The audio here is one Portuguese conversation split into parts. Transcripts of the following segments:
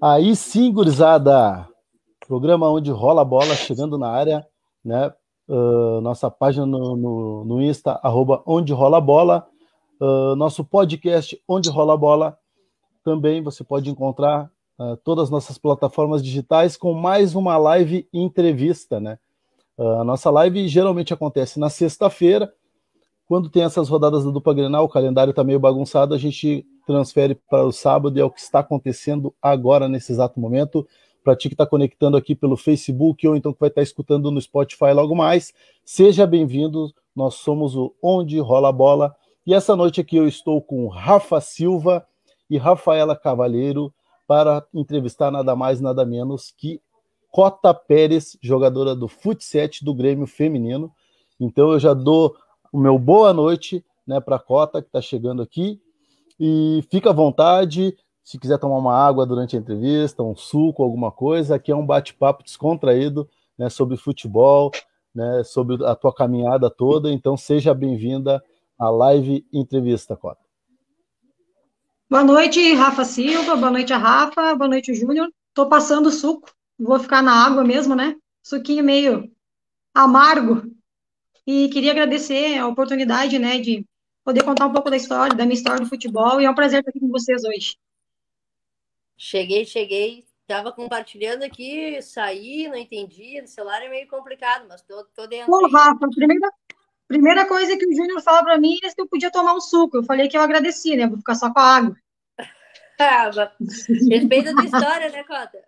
Aí sim, gurizada. Programa onde rola a bola, chegando na área, né? Uh, nossa página no, no, no, Insta, arroba onde rola a bola. Uh, nosso podcast Onde Rola a Bola. Também você pode encontrar uh, todas as nossas plataformas digitais com mais uma live entrevista, né? a nossa live geralmente acontece na sexta-feira. Quando tem essas rodadas da dupla Grenal, o calendário está meio bagunçado, a gente transfere para o sábado e é o que está acontecendo agora, nesse exato momento. Para ti que está conectando aqui pelo Facebook ou então que vai estar tá escutando no Spotify logo mais, seja bem-vindo. Nós somos o Onde Rola a Bola. E essa noite aqui eu estou com Rafa Silva e Rafaela Cavalheiro para entrevistar nada mais, nada menos que Cota Pérez, jogadora do Futset do Grêmio Feminino. Então eu já dou o meu boa noite né, para a Cota, que está chegando aqui, e fica à vontade, se quiser tomar uma água durante a entrevista, um suco, alguma coisa, aqui é um bate-papo descontraído né, sobre futebol, né, sobre a tua caminhada toda. Então, seja bem-vinda à live entrevista, Cota. Boa noite, Rafa Silva. Boa noite, a Rafa. Boa noite, Júnior. Estou passando suco. Vou ficar na água mesmo, né? Suquinho meio amargo. E queria agradecer a oportunidade, né, de poder contar um pouco da história, da minha história do futebol, e é um prazer estar aqui com vocês hoje. Cheguei, cheguei, estava compartilhando aqui, saí, não entendi, o celular é meio complicado, mas tô, tô dentro. Pô, Rafa, a primeira, primeira coisa que o Júnior falou para mim é se eu podia tomar um suco. Eu falei que eu agradeci, né? Vou ficar só com a água. ah, respeita a história, né, Cota?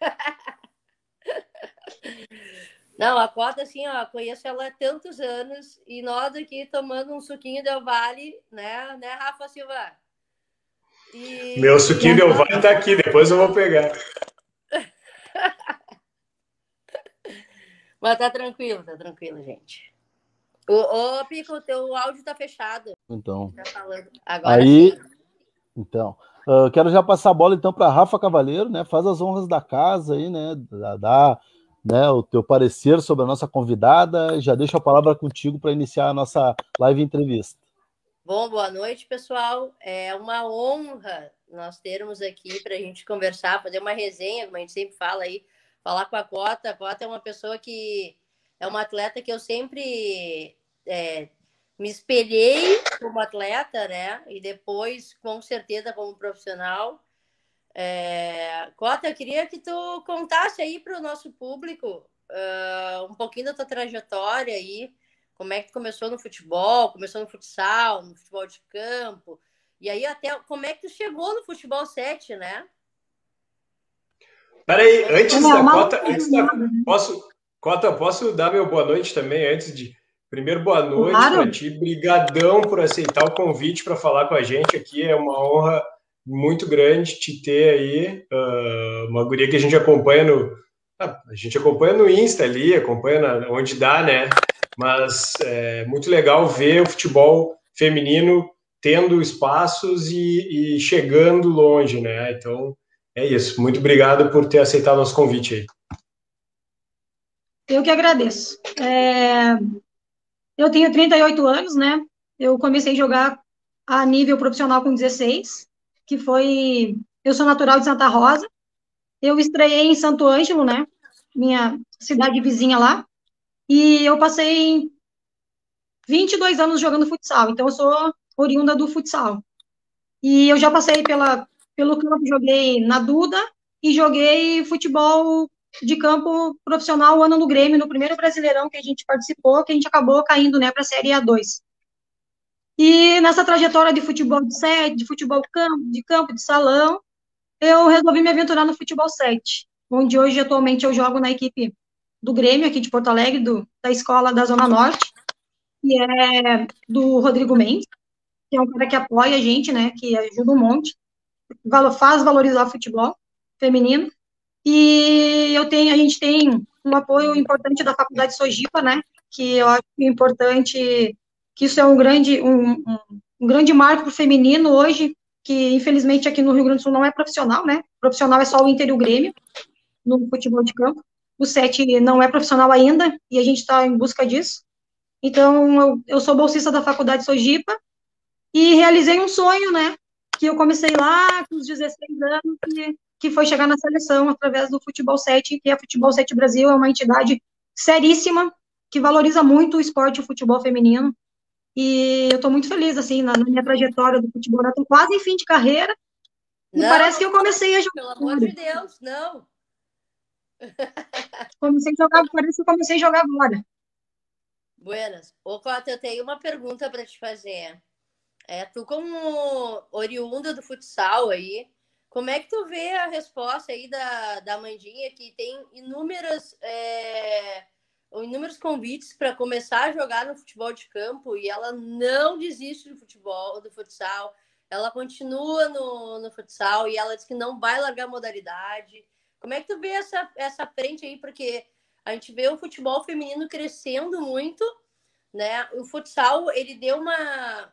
Não, a Cota, assim, ó, conheço ela há tantos anos e nós aqui tomando um suquinho Del Vale, né, né, Rafa Silva? E... Meu suquinho Del Vale tá aqui, depois eu vou pegar. Mas tá tranquilo, tá tranquilo, gente. Ô, ô Pico, o teu áudio tá fechado. Então. Tá Agora Aí, sim. então. Uh, quero já passar a bola então para Rafa Cavaleiro, né? Faz as honras da casa aí, né? Dá, né, o teu parecer sobre a nossa convidada. Já deixo a palavra contigo para iniciar a nossa live entrevista. Bom, boa noite, pessoal. É uma honra nós termos aqui para a gente conversar, fazer uma resenha, como a gente sempre fala aí, falar com a Cota. A Cota é uma pessoa que é uma atleta que eu sempre é, me espelhei como atleta, né? E depois, com certeza, como profissional. É... Cota, eu queria que tu contasse aí para o nosso público uh, um pouquinho da tua trajetória aí, como é que tu começou no futebol, começou no futsal, no futebol de campo, e aí até como é que tu chegou no futebol 7, né? Peraí, antes da Cota, antes da, posso, Cota, posso dar meu boa noite também, antes de... Primeiro, boa noite claro. para ti, brigadão por aceitar o convite para falar com a gente aqui, é uma honra muito grande te ter aí, uh, uma guria que a gente acompanha no. Ah, a gente acompanha no Insta ali, acompanha na, onde dá, né? Mas é muito legal ver o futebol feminino tendo espaços e, e chegando longe, né? Então é isso. Muito obrigado por ter aceitado nosso convite aí. Eu que agradeço. É... Eu tenho 38 anos, né? Eu comecei a jogar a nível profissional com 16 que foi. Eu sou natural de Santa Rosa. Eu estreiei em Santo Ângelo, né? Minha cidade vizinha lá. E eu passei 22 anos jogando futsal. Então, eu sou oriunda do futsal. E eu já passei pela, pelo campo, joguei na Duda e joguei futebol de campo profissional o ano no Grêmio, no primeiro Brasileirão que a gente participou, que a gente acabou caindo né, para a Série A2. E nessa trajetória de futebol de sete, de futebol campo, de campo, de salão, eu resolvi me aventurar no futebol 7, onde hoje atualmente eu jogo na equipe do Grêmio aqui de Porto Alegre, do, da escola da Zona Norte, que é do Rodrigo Mendes, que é um cara que apoia a gente, né, que ajuda um monte, faz valorizar o futebol feminino. E eu tenho, a gente tem um apoio importante da Faculdade Sojipa, né, que eu acho importante que isso é um grande, um, um, um grande marco para o feminino hoje, que infelizmente aqui no Rio Grande do Sul não é profissional, né? Profissional é só o Inter e o Grêmio, no futebol de campo. O SET não é profissional ainda, e a gente está em busca disso. Então, eu, eu sou bolsista da Faculdade Sojipa, e realizei um sonho, né? Que eu comecei lá com os 16 anos, que, que foi chegar na seleção através do Futebol 7, que é Futebol 7 Brasil, é uma entidade seríssima, que valoriza muito o esporte e o futebol feminino. E eu estou muito feliz, assim, na, na, minha trajetória do futebol. Eu estou quase em fim de carreira. Não, e parece que eu comecei a jogar. Pelo amor de Deus, não. Comecei a jogar, parece que eu comecei a jogar agora. Buenas. Ô, Cota, eu tenho uma pergunta para te fazer. É, tu como oriunda do futsal aí, como é que tu vê a resposta aí da, da Mandinha, que tem inúmeras, é, inúmeros convites para começar a jogar no futebol de campo e ela não desiste do futebol, do futsal, ela continua no, no futsal e ela diz que não vai largar a modalidade. Como é que tu vê essa, essa frente aí? Porque a gente vê o futebol feminino crescendo muito, né? O futsal, ele deu uma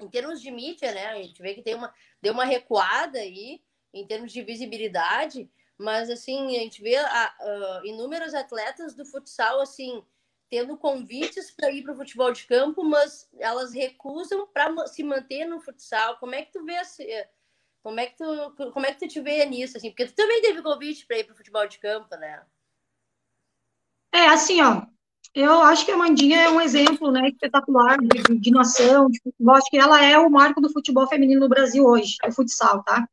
em termos de mídia, né, a gente vê que tem uma, deu uma recuada aí em termos de visibilidade, mas assim, a gente vê a, a, inúmeros atletas do futsal assim tendo convites para ir para o futebol de campo, mas elas recusam para se manter no futsal. Como é que tu vê assim, como é que tu como é que tu te vê nisso assim? Porque tu também teve convite para ir para o futebol de campo, né? É, assim, ó, eu acho que a Mandinha é um exemplo né, espetacular de, de nação, de. Acho que ela é o marco do futebol feminino no Brasil hoje, o futsal, tá?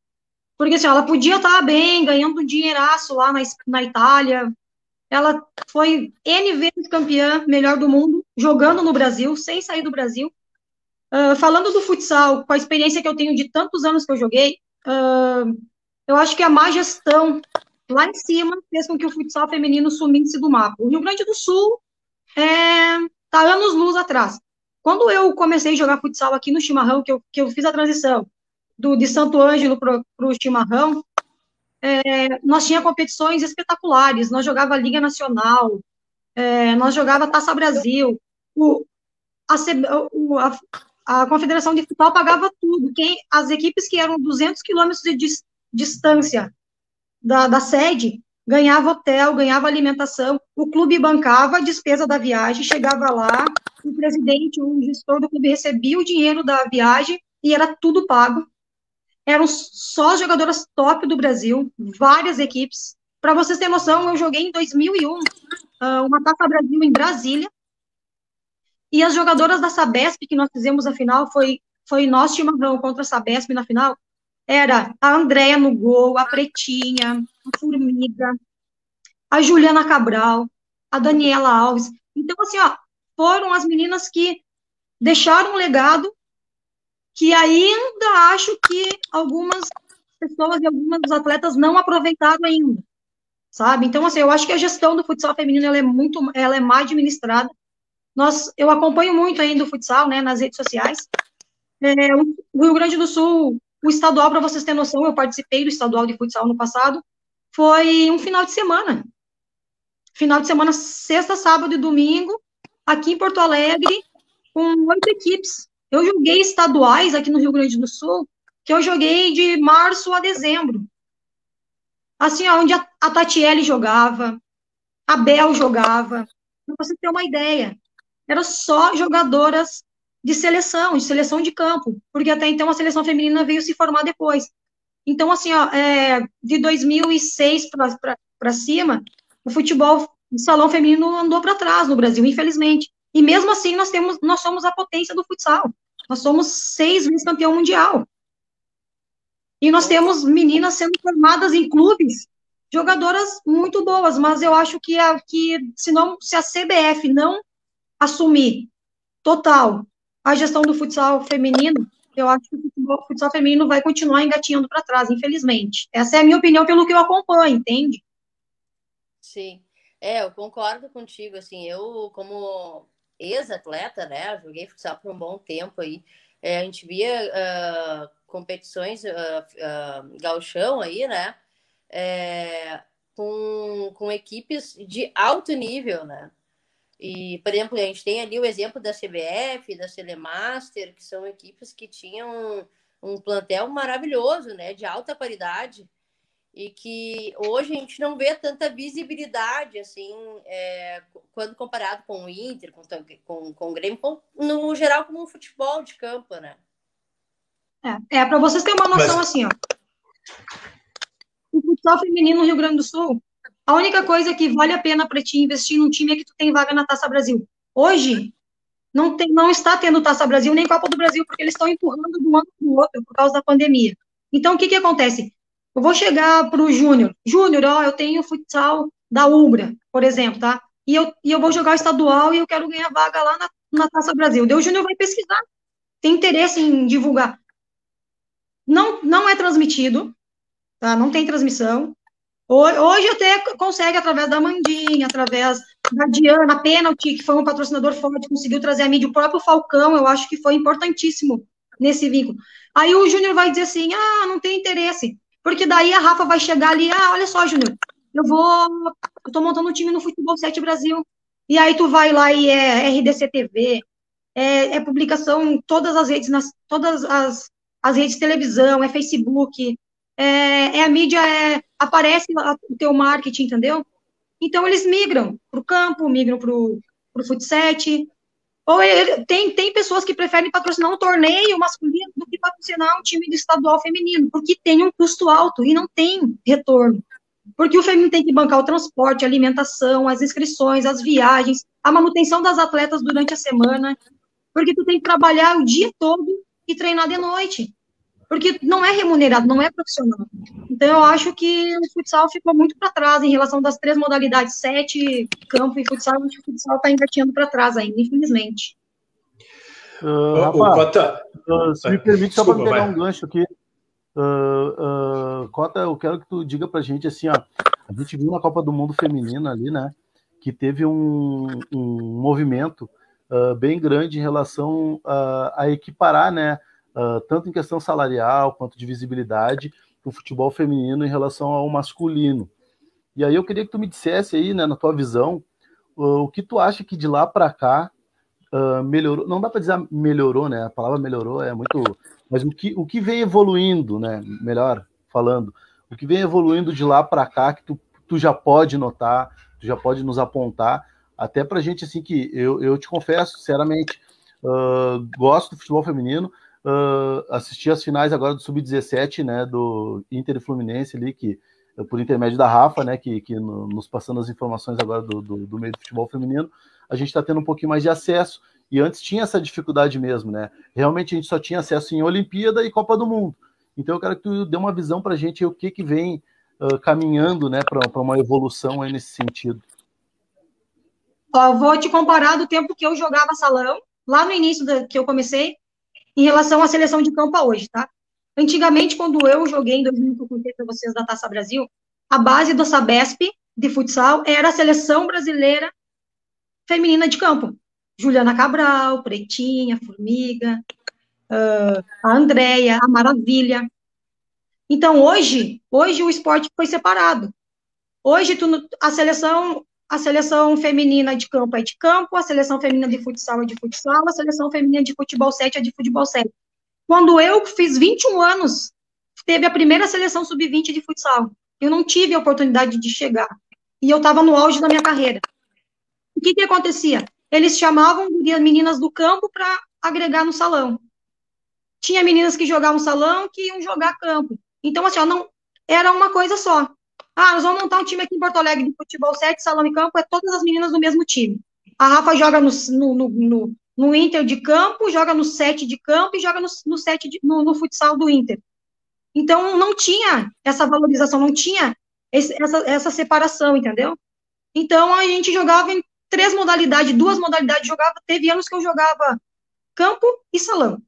Porque assim, ela podia estar bem, ganhando um dinheiraço lá na, na Itália. Ela foi N vezes campeã, melhor do mundo, jogando no Brasil, sem sair do Brasil. Uh, falando do futsal, com a experiência que eu tenho de tantos anos que eu joguei, uh, eu acho que a má gestão lá em cima fez com que o futsal feminino sumisse do mapa. O Rio Grande do Sul é, tá anos luz atrás. Quando eu comecei a jogar futsal aqui no Chimarrão, que eu, que eu fiz a transição do, de Santo Ângelo para o Chimarrão, é, nós tinha competições espetaculares, nós jogava Liga Nacional, é, nós jogava Taça Brasil, o, a, o, a, a, Confederação de Futebol pagava tudo, quem, as equipes que eram 200 quilômetros de dis, distância da, da sede, ganhava hotel, ganhava alimentação, o clube bancava a despesa da viagem, chegava lá, o presidente, o gestor do clube recebia o dinheiro da viagem e era tudo pago. Eram só jogadoras top do Brasil, várias equipes. Para vocês terem noção, eu joguei em 2001 ah, uma Taça Brasil em Brasília, e as jogadoras da Sabesp, que nós fizemos a final, foi, foi nós chimarrão contra a Sabesp na final, era a Andréia no gol, a Pretinha, a Formiga, a Juliana Cabral, a Daniela Alves. Então, assim, ó, foram as meninas que deixaram um legado que ainda acho que algumas pessoas e algumas atletas não aproveitaram ainda, sabe? Então, assim, eu acho que a gestão do futsal feminino, ela é muito, ela é mais administrada. Nós, eu acompanho muito ainda o futsal, né, nas redes sociais. É, o Rio Grande do Sul o estadual, para vocês terem noção, eu participei do estadual de futsal no passado, foi um final de semana. Final de semana, sexta, sábado e domingo, aqui em Porto Alegre, com oito equipes. Eu joguei estaduais aqui no Rio Grande do Sul, que eu joguei de março a dezembro. Assim, onde a, a Tatiele jogava, a Bel jogava, para você ter uma ideia. Eram só jogadoras de seleção, de seleção de campo, porque até então a seleção feminina veio se formar depois. Então, assim, ó, é, de 2006 para cima, o futebol de salão feminino andou para trás no Brasil, infelizmente. E mesmo assim, nós, temos, nós somos a potência do futsal. Nós somos seis vezes campeão mundial. E nós temos meninas sendo formadas em clubes, jogadoras muito boas, mas eu acho que, a, que se, não, se a CBF não assumir total a gestão do futsal feminino, eu acho que o futsal feminino vai continuar engatinhando para trás, infelizmente. Essa é a minha opinião pelo que eu acompanho, entende? Sim. É, eu concordo contigo, assim, eu como ex-atleta, né, joguei futsal por um bom tempo aí, é, a gente via uh, competições uh, uh, gauchão aí, né, é, com, com equipes de alto nível, né, e, por exemplo, a gente tem ali o exemplo da CBF, da Celemaster, que são equipes que tinham um plantel maravilhoso, né, de alta qualidade, e que hoje a gente não vê tanta visibilidade, assim, é, quando comparado com o Inter, com, com, com o Grêmio, com, no geral, como um futebol de campo, né? É, é para vocês terem uma noção, Mas... assim, ó. o futsal feminino no Rio Grande do Sul, a única coisa que vale a pena para ti investir num time é que tu tem vaga na Taça Brasil. Hoje, não, tem, não está tendo Taça Brasil nem Copa do Brasil, porque eles estão empurrando de um ano para o outro por causa da pandemia. Então, o que, que acontece? Eu vou chegar para o Júnior. Júnior, ó, eu tenho futsal da Umbra, por exemplo, tá? E eu, e eu vou jogar estadual e eu quero ganhar vaga lá na, na Taça Brasil. Daí o Júnior vai pesquisar, tem interesse em divulgar. Não, não é transmitido, tá? Não tem transmissão. Hoje até consegue, através da Mandinha, através da Diana, a Penalty, que foi um patrocinador forte, conseguiu trazer a mídia, o próprio Falcão, eu acho que foi importantíssimo nesse vínculo. Aí o Júnior vai dizer assim, ah, não tem interesse, porque daí a Rafa vai chegar ali, ah, olha só, Júnior, eu vou, eu tô montando um time no Futebol 7 Brasil, e aí tu vai lá e é RDC TV, é, é publicação em todas as redes, nas, todas as, as redes de televisão, é Facebook, é, é a mídia, é, aparece o teu marketing, entendeu? Então, eles migram para o campo, migram para o futset. Ele, tem, tem pessoas que preferem patrocinar um torneio masculino do que patrocinar um time de estadual feminino, porque tem um custo alto e não tem retorno. Porque o feminino tem que bancar o transporte, a alimentação, as inscrições, as viagens, a manutenção das atletas durante a semana, porque tu tem que trabalhar o dia todo e treinar de noite porque não é remunerado, não é profissional. Então, eu acho que o futsal ficou muito para trás em relação das três modalidades, sete, campo e futsal, acho que o futsal está engatinhando para trás ainda, infelizmente. Uh, Rafa, Cota, uh, se me permite, só para pegar vai. um gancho aqui. Uh, Cota, eu quero que tu diga para a gente assim, ó, a gente viu na Copa do Mundo Feminina ali, né, que teve um, um movimento bem grande em relação a, a equiparar, né, uh, tanto em questão salarial quanto de visibilidade, o futebol feminino em relação ao masculino. E aí eu queria que tu me dissesse aí, né, na tua visão, uh, o que tu acha que de lá para cá uh, melhorou? Não dá para dizer melhorou, né? A palavra melhorou é muito, mas o que o que vem evoluindo, né? Melhor falando, o que vem evoluindo de lá para cá que tu, tu já pode notar, tu já pode nos apontar, até para gente assim que eu, eu te confesso, sinceramente, uh, gosto do futebol feminino, uh, assisti as finais agora do Sub-17, né, do Inter e Fluminense ali, que por intermédio da Rafa, né, que, que no, nos passando as informações agora do, do, do meio do futebol feminino, a gente está tendo um pouquinho mais de acesso. E antes tinha essa dificuldade mesmo, né? Realmente a gente só tinha acesso em Olimpíada e Copa do Mundo. Então eu quero que tu dê uma visão para a gente o que que vem uh, caminhando, né, para uma evolução aí nesse sentido. Ó, vou te comparar do tempo que eu jogava salão, lá no início da, que eu comecei, em relação à seleção de campo hoje, tá? Antigamente, quando eu joguei em 2000, que eu contei para vocês da Taça Brasil, a base do Sabesp de futsal era a seleção brasileira feminina de campo. Juliana Cabral, Pretinha, Formiga, uh, a Andréia, a Maravilha. Então, hoje, hoje o esporte foi separado. Hoje, tu, a seleção a seleção feminina de campo é de campo, a seleção feminina de futsal é de futsal, a seleção feminina de futebol 7 é de futebol 7. Quando eu fiz 21 anos, teve a primeira seleção sub-20 de futsal. Eu não tive a oportunidade de chegar. E eu estava no auge da minha carreira. O que, que acontecia? Eles chamavam meninas do campo para agregar no salão. Tinha meninas que jogavam salão que iam jogar campo. Então, assim, ó, não, era uma coisa só. Ah, nós vamos montar um time aqui em Porto Alegre de futebol 7, salão e campo, é todas as meninas do mesmo time. A Rafa joga no, no, no, no Inter de campo, joga no 7 de campo e joga no, no, 7 de, no, no futsal do Inter. Então, não tinha essa valorização, não tinha esse, essa, essa separação, entendeu? Então, a gente jogava em três modalidades, duas modalidades, jogava, teve anos que eu jogava campo e salão.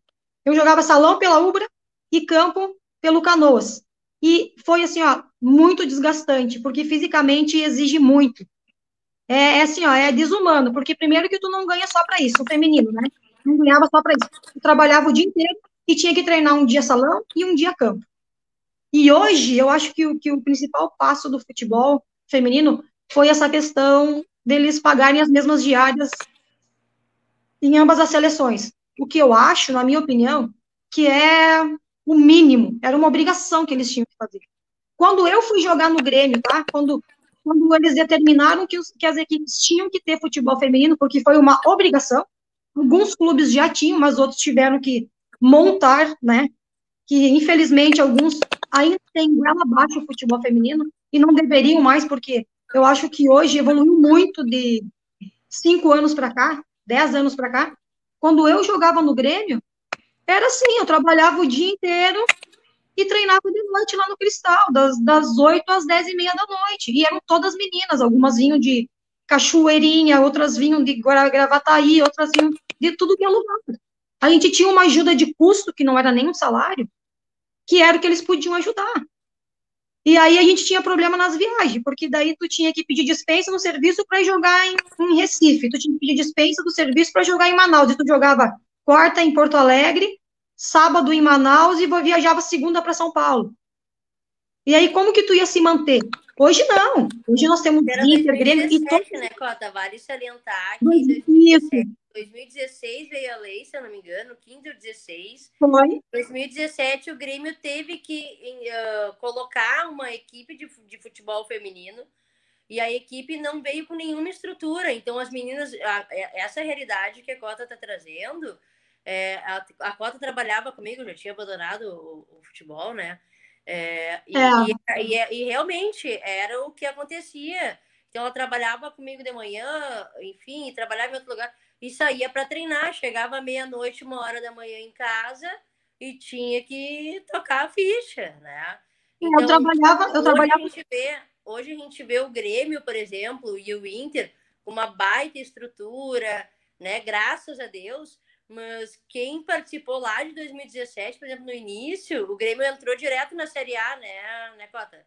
Eu jogava salão pela Ubra e campo pelo Canoas. E foi assim, ó, muito desgastante, porque fisicamente exige muito. É, é assim, ó, é desumano, porque primeiro que tu não ganha só para isso, o feminino, né? Não ganhava só para isso. Tu trabalhava o dia inteiro e tinha que treinar um dia salão e um dia campo. E hoje, eu acho que o, que o principal passo do futebol feminino foi essa questão deles pagarem as mesmas diárias em ambas as seleções. O que eu acho, na minha opinião, que é o mínimo, era uma obrigação que eles tinham que fazer. Quando eu fui jogar no Grêmio, tá? Quando, quando eles determinaram que, os, que as equipes tinham que ter futebol feminino, porque foi uma obrigação, alguns clubes já tinham, mas outros tiveram que montar, né? Que infelizmente alguns ainda tem goela abaixo o futebol feminino e não deveriam mais, porque eu acho que hoje evoluiu muito de cinco anos para cá, dez anos para cá. Quando eu jogava no Grêmio, era assim, eu trabalhava o dia inteiro e treinava de noite lá no Cristal, das, das 8 às 10 e meia da noite. E eram todas meninas, algumas vinham de Cachoeirinha, outras vinham de Gravataí, outras vinham de tudo que é lugar. A gente tinha uma ajuda de custo, que não era nem um salário, que era o que eles podiam ajudar. E aí a gente tinha problema nas viagens, porque daí tu tinha que pedir dispensa no serviço para jogar em, em, Recife, tu tinha que pedir dispensa do serviço para jogar em Manaus, e tu jogava quarta em Porto Alegre, sábado em Manaus e viajava segunda para São Paulo. E aí como que tu ia se manter? Hoje não. Hoje nós temos Era Inter, Grêmio e todo... né, Cota? Vale salientar que em 2016 veio a lei, se eu não me engano, 15 ou 16. Foi. 2017 o Grêmio teve que uh, colocar uma equipe de, de futebol feminino e a equipe não veio com nenhuma estrutura. Então as meninas, a, essa realidade que a Cota está trazendo, é, a, a Cota trabalhava comigo, já tinha abandonado o, o futebol, né? É, e, é. E, e, e, realmente era o que acontecia. Então ela trabalhava comigo de manhã, enfim, trabalhava em outro lugar e saía para treinar. Chegava meia-noite, uma hora da manhã em casa e tinha que tocar a ficha, né? Então, eu trabalhava, eu hoje trabalhava. A gente vê, hoje a gente vê o Grêmio, por exemplo, e o Inter com uma baita estrutura, né? Graças a Deus, mas quem participou lá de 2017, por exemplo, no início, o Grêmio entrou direto na Série A, né, né Cota?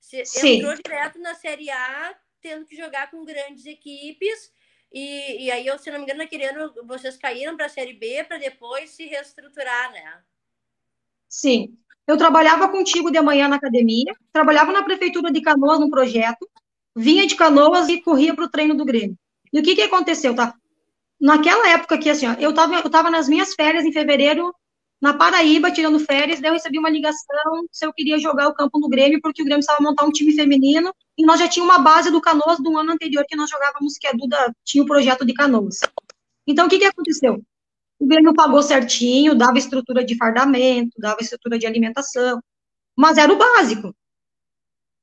Se, Sim. Entrou direto na Série A, tendo que jogar com grandes equipes. E, e aí, eu, se não me engano, naquele ano vocês caíram para a Série B para depois se reestruturar, né? Sim. Eu trabalhava contigo de manhã na academia, trabalhava na prefeitura de Canoas no projeto, vinha de Canoas e corria para o treino do Grêmio. E o que, que aconteceu, tá? Naquela época que, assim, ó, eu estava eu tava nas minhas férias em fevereiro, na Paraíba, tirando férias, daí eu recebi uma ligação se eu queria jogar o campo no Grêmio, porque o Grêmio estava montar um time feminino, e nós já tínhamos uma base do Canoas do ano anterior que nós jogávamos, que a Duda tinha o projeto de Canoas. Então, o que, que aconteceu? O Grêmio pagou certinho, dava estrutura de fardamento, dava estrutura de alimentação, mas era o básico.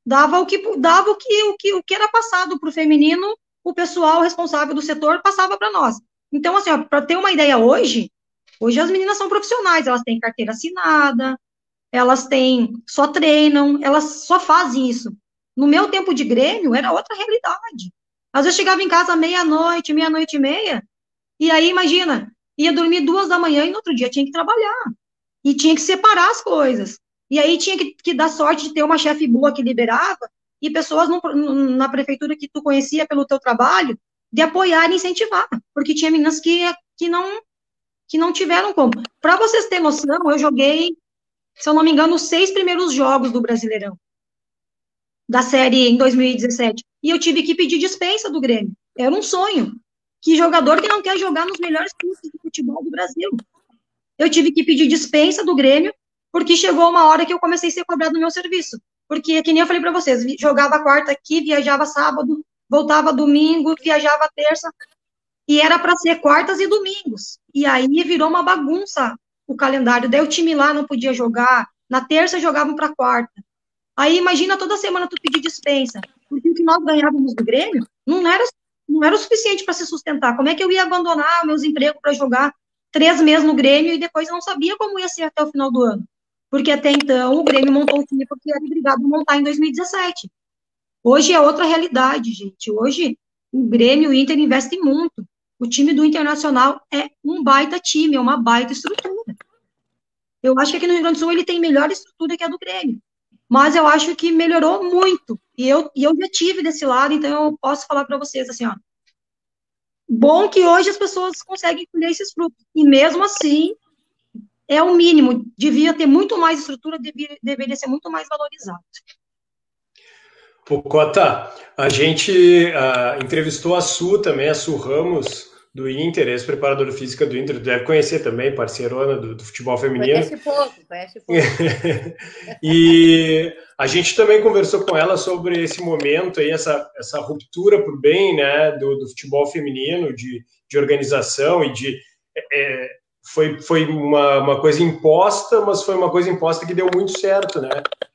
Dava o que, dava o que, o que, o que era passado para o feminino o pessoal responsável do setor passava para nós. Então, assim, para ter uma ideia hoje, hoje as meninas são profissionais, elas têm carteira assinada, elas têm, só treinam, elas só fazem isso. No meu tempo de Grêmio, era outra realidade. Às vezes chegava em casa meia-noite, meia-noite e meia, e aí, imagina, ia dormir duas da manhã e no outro dia tinha que trabalhar. E tinha que separar as coisas. E aí tinha que, que dar sorte de ter uma chefe boa que liberava, e pessoas no, na prefeitura que tu conhecia pelo teu trabalho, de apoiar e incentivar, porque tinha meninas que, que, não, que não tiveram como. Para vocês terem noção, eu joguei, se eu não me engano, os seis primeiros jogos do Brasileirão, da série em 2017, e eu tive que pedir dispensa do Grêmio. Era um sonho. Que jogador que não quer jogar nos melhores clubes de futebol do Brasil? Eu tive que pedir dispensa do Grêmio, porque chegou uma hora que eu comecei a ser cobrado no meu serviço. Porque, que nem eu falei para vocês, jogava quarta aqui, viajava sábado, voltava domingo, viajava terça, e era para ser quartas e domingos. E aí virou uma bagunça o calendário. Daí o time lá não podia jogar, na terça jogavam para quarta. Aí imagina toda semana tu pedir dispensa, porque o que nós ganhávamos do Grêmio não era, não era o suficiente para se sustentar. Como é que eu ia abandonar meus empregos para jogar três meses no Grêmio e depois não sabia como ia ser até o final do ano? Porque até então o Grêmio montou o time porque era obrigado a montar em 2017. Hoje é outra realidade, gente. Hoje o Grêmio e o Inter investem muito. O time do Internacional é um baita time, é uma baita estrutura. Eu acho que aqui no Rio Grande do Sul ele tem melhor estrutura que a do Grêmio. Mas eu acho que melhorou muito. E eu, e eu já tive desse lado, então eu posso falar para vocês assim, ó. Bom que hoje as pessoas conseguem colher esses frutos. E mesmo assim, é o mínimo, devia ter muito mais estrutura, devia, deveria ser muito mais valorizado. O Cota, a gente uh, entrevistou a Su também, a Su Ramos, do Inter, ex-preparadora física do Inter, deve conhecer também, parceirona do, do futebol feminino. Conhece pouco, conhece pouco. e a gente também conversou com ela sobre esse momento aí, essa, essa ruptura por bem, né, do, do futebol feminino, de, de organização e de é, foi, foi uma, uma coisa imposta, mas foi uma coisa imposta que deu muito certo, né?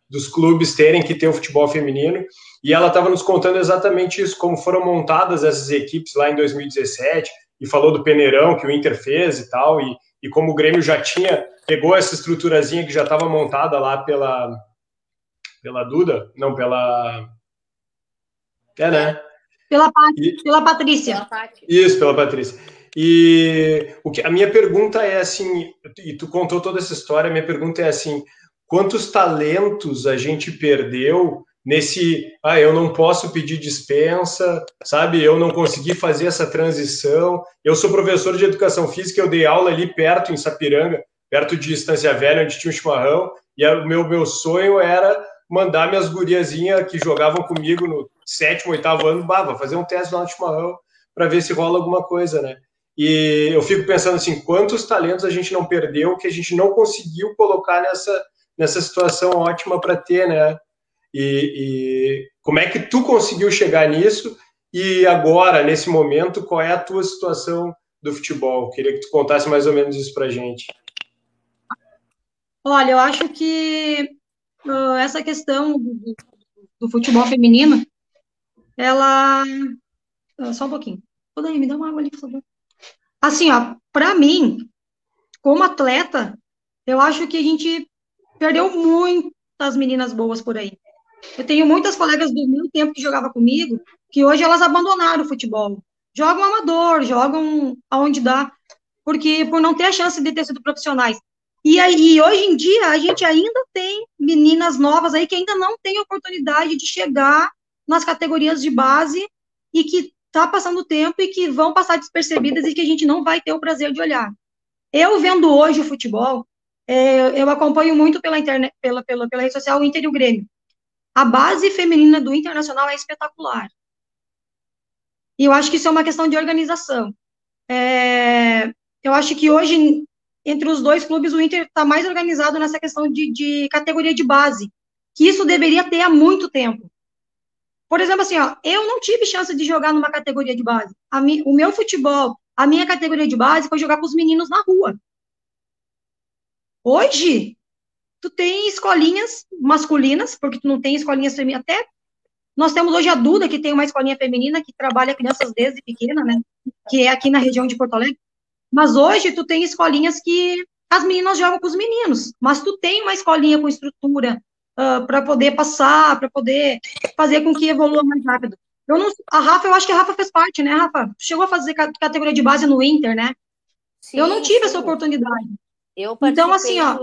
Dos clubes terem que ter o futebol feminino. E ela estava nos contando exatamente isso, como foram montadas essas equipes lá em 2017, e falou do peneirão que o Inter fez e tal, e, e como o Grêmio já tinha, pegou essa estruturazinha que já estava montada lá pela, pela Duda, não, pela. É, né? Pela, e, pela Patrícia. Isso, pela Patrícia. E o que, a minha pergunta é assim, e tu contou toda essa história, minha pergunta é assim, quantos talentos a gente perdeu nesse, ah, eu não posso pedir dispensa, sabe? Eu não consegui fazer essa transição. Eu sou professor de educação física, eu dei aula ali perto em Sapiranga, perto de Estância Velha, onde tinha um chimarrão, e o meu, meu sonho era mandar minhas guriazinhas que jogavam comigo no sétimo, oitavo ano, bah, fazer um teste lá no chimarrão para ver se rola alguma coisa, né? E eu fico pensando assim, quantos talentos a gente não perdeu que a gente não conseguiu colocar nessa, nessa situação ótima para ter, né? E, e, como é que tu conseguiu chegar nisso? E agora, nesse momento, qual é a tua situação do futebol? Queria que tu contasse mais ou menos isso para gente. Olha, eu acho que uh, essa questão do, do, futebol feminino, ela. Uh, só um pouquinho. Dani, me dá uma água ali, por favor. Assim, ó, para mim, como atleta, eu acho que a gente perdeu muitas meninas boas por aí. Eu tenho muitas colegas do meu tempo que jogavam comigo, que hoje elas abandonaram o futebol. Jogam amador, jogam aonde dá, porque por não ter a chance de ter sido profissionais. E aí, hoje em dia, a gente ainda tem meninas novas aí que ainda não têm oportunidade de chegar nas categorias de base e que tá passando tempo e que vão passar despercebidas e que a gente não vai ter o prazer de olhar. Eu vendo hoje o futebol, é, eu acompanho muito pela internet, pela, pela, pela rede social o Inter e o Grêmio. A base feminina do Internacional é espetacular. E eu acho que isso é uma questão de organização. É, eu acho que hoje, entre os dois clubes, o Inter está mais organizado nessa questão de, de categoria de base, que isso deveria ter há muito tempo. Por exemplo, assim, ó, eu não tive chance de jogar numa categoria de base. Mi, o meu futebol, a minha categoria de base foi jogar com os meninos na rua. Hoje, tu tem escolinhas masculinas, porque tu não tem escolinhas femininas. Até nós temos hoje a Duda, que tem uma escolinha feminina que trabalha crianças desde pequena, né? Que é aqui na região de Porto Alegre. Mas hoje tu tem escolinhas que as meninas jogam com os meninos, mas tu tem uma escolinha com estrutura, uh, ah, para poder passar, para poder fazer com que evolua mais rápido. Eu não, a Rafa, eu acho que a Rafa fez parte, né, Rafa? Chegou a fazer categoria de base no Inter, né? Sim, eu não tive sim. essa oportunidade. Eu então, assim, ó,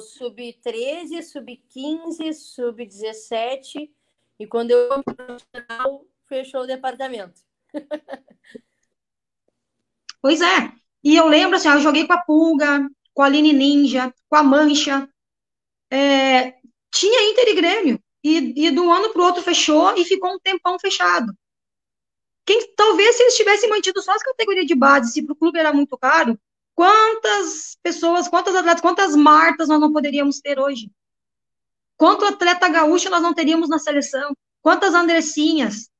sub-13, sub-15, sub-17, e quando eu profissional, fechou o departamento. Pois é. E eu lembro, assim, ó, eu joguei com a Pulga, com a Aline Ninja, com a Mancha. É, tinha Inter e Grêmio. E, e de um ano para o outro fechou e ficou um tempão fechado. Quem, talvez se eles tivessem mantido só as categorias de base, se para o clube era muito caro, quantas pessoas, quantas atletas, quantas Martas nós não poderíamos ter hoje? Quanto atleta gaúcho nós não teríamos na seleção? Quantas Andressinhas?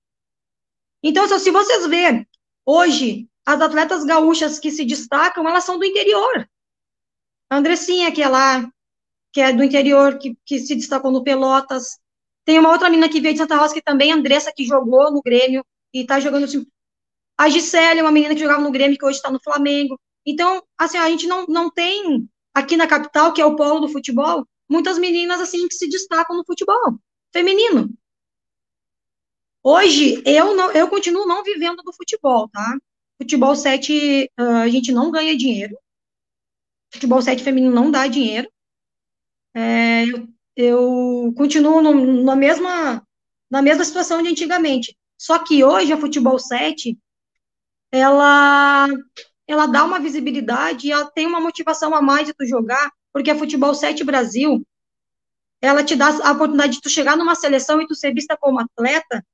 Então, se vocês verem, hoje, as atletas gaúchas que se destacam, elas são do interior. Andressinha, que é lá que é do interior, que, que se destacou no Pelotas. Tem uma outra menina que veio de Santa Rosa, que também, Andressa, que jogou no Grêmio e está jogando assim. A Gisele, uma menina que jogava no Grêmio, que hoje está no Flamengo. Então, assim, a gente não, não tem aqui na capital, que é o polo do futebol, muitas meninas assim que se destacam no futebol feminino. Hoje, eu não, eu continuo não vivendo do futebol, tá? Futebol 7, uh, ah, a gente não ganha dinheiro. Futebol 7 feminino não dá dinheiro é, eu, eu, continuo no, na, mesma, na mesma situação de antigamente. Só que hoje a Futebol 7, ela, ela dá uma visibilidade ela tem uma motivação a mais de tu jogar, porque a Futebol 7 Brasil, ela te dá a oportunidade de tu chegar numa seleção e tu ser vista como atleta,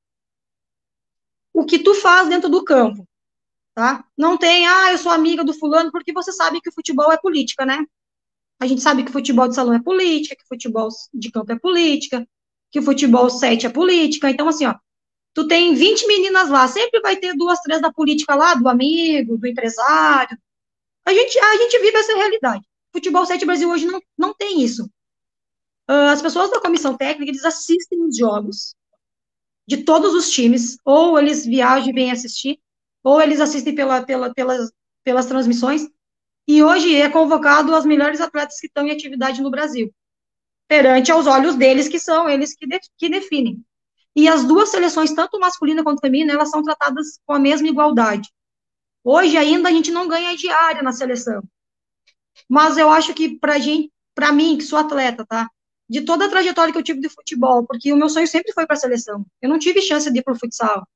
o que tu faz dentro do campo, tá? Não tem, ah, eu sou amiga do fulano, porque você sabe que o futebol é política, né? A gente sabe que futebol de salão é política, que futebol de campo é política, que futebol 7 é política. Então, assim, ó, tu tem 20 meninas lá, sempre vai ter duas, três da política lá, do amigo, do empresário. A gente, a gente vive essa realidade. Futebol 7 Brasil hoje não, não tem isso. Uh, as pessoas da comissão técnica, eles assistem os jogos de todos os times, ou eles viajam e vêm assistir, ou eles assistem pela, pela, pelas, pelas transmissões, e hoje é convocado as melhores atletas que estão em atividade no Brasil, perante aos olhos deles, que são eles que, de, que definem. E as duas seleções, tanto masculina quanto feminina, elas são tratadas com a mesma igualdade. Hoje ainda a gente não ganha diária na seleção. Mas eu acho que para gente, para mim, que sou atleta, tá? De toda a trajetória que eu tive de futebol, porque o meu sonho sempre foi para a seleção. Eu não tive chance de ir para o futsal.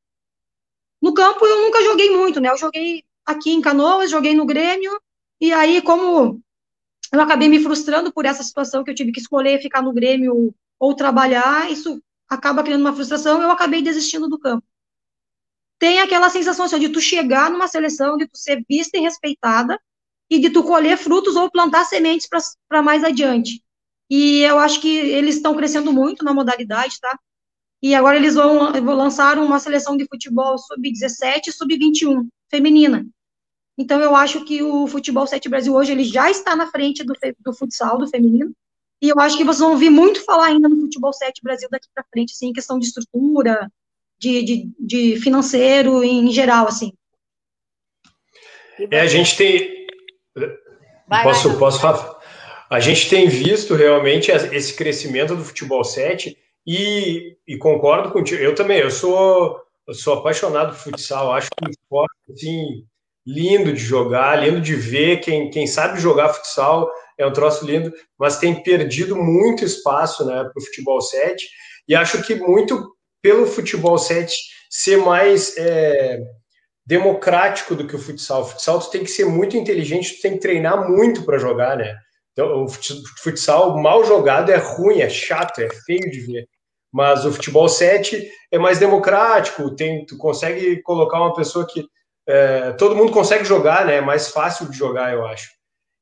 No campo eu nunca joguei muito, né? Eu joguei aqui em Canoas, joguei no Grêmio, e aí, como eu acabei me frustrando por essa situação que eu tive que escolher ficar no Grêmio ou trabalhar, isso acaba criando uma frustração, eu acabei desistindo do campo. Tem aquela sensação assim, de tu chegar numa seleção, de tu ser vista e respeitada, e de tu colher frutos ou plantar sementes para mais adiante. E eu acho que eles estão crescendo muito na modalidade, tá? E agora eles vão, vão lançar uma seleção de futebol sub-17 e sub-21 feminina. Então, eu acho que o Futebol 7 Brasil hoje ele já está na frente do, do futsal, do feminino. E eu acho que vocês vão ouvir muito falar ainda no Futebol 7 Brasil daqui para frente, assim, em questão de estrutura, de, de, de financeiro em geral, assim. É, a gente tem. Vai, posso, vai, posso falar? A gente tem visto realmente esse crescimento do futebol 7 e, e concordo contigo. Eu também, eu sou, eu sou apaixonado por futsal, acho que um esporte assim, lindo de jogar, lindo de ver. Quem, quem sabe jogar futsal é um troço lindo, mas tem perdido muito espaço né, para o futebol 7. E acho que muito pelo futebol 7 ser mais é, democrático do que o futsal. O futsal tu tem que ser muito inteligente, tu tem que treinar muito para jogar, né? Então, o futsal mal jogado é ruim, é chato, é feio de ver. Mas o futebol 7 é mais democrático, tem, tu consegue colocar uma pessoa que é, todo mundo consegue jogar, né? É mais fácil de jogar, eu acho.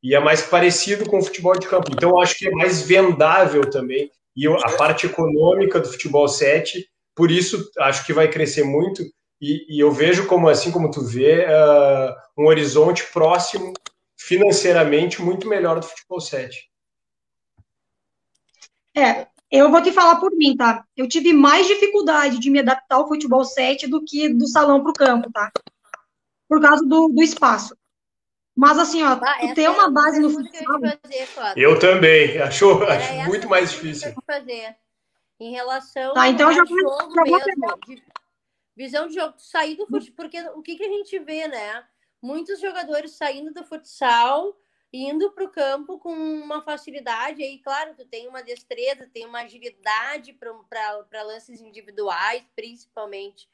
E é mais parecido com o futebol de campo. Então, eu acho que é mais vendável também. E a parte econômica do futebol 7, por isso, acho que vai crescer muito. E, e eu vejo como, assim como tu vê, uh, um horizonte próximo, financeiramente, muito melhor do futebol 7. É, eu vou te falar por mim, tá? Eu tive mais dificuldade de me adaptar ao futebol 7 do que do salão para o campo, tá? Por causa do, do espaço. Mas assim, ó, ah, tu ter é uma base no futsal. Eu, eu também, acho, acho muito mais difícil. Fazer. Em relação tá, então já jogo já mesmo, de, visão de jogo, sair do futsal, porque o que, que a gente vê, né? Muitos jogadores saindo do futsal, indo para o campo com uma facilidade, aí, claro, tu tem uma destreza, tem uma agilidade para lances individuais, principalmente.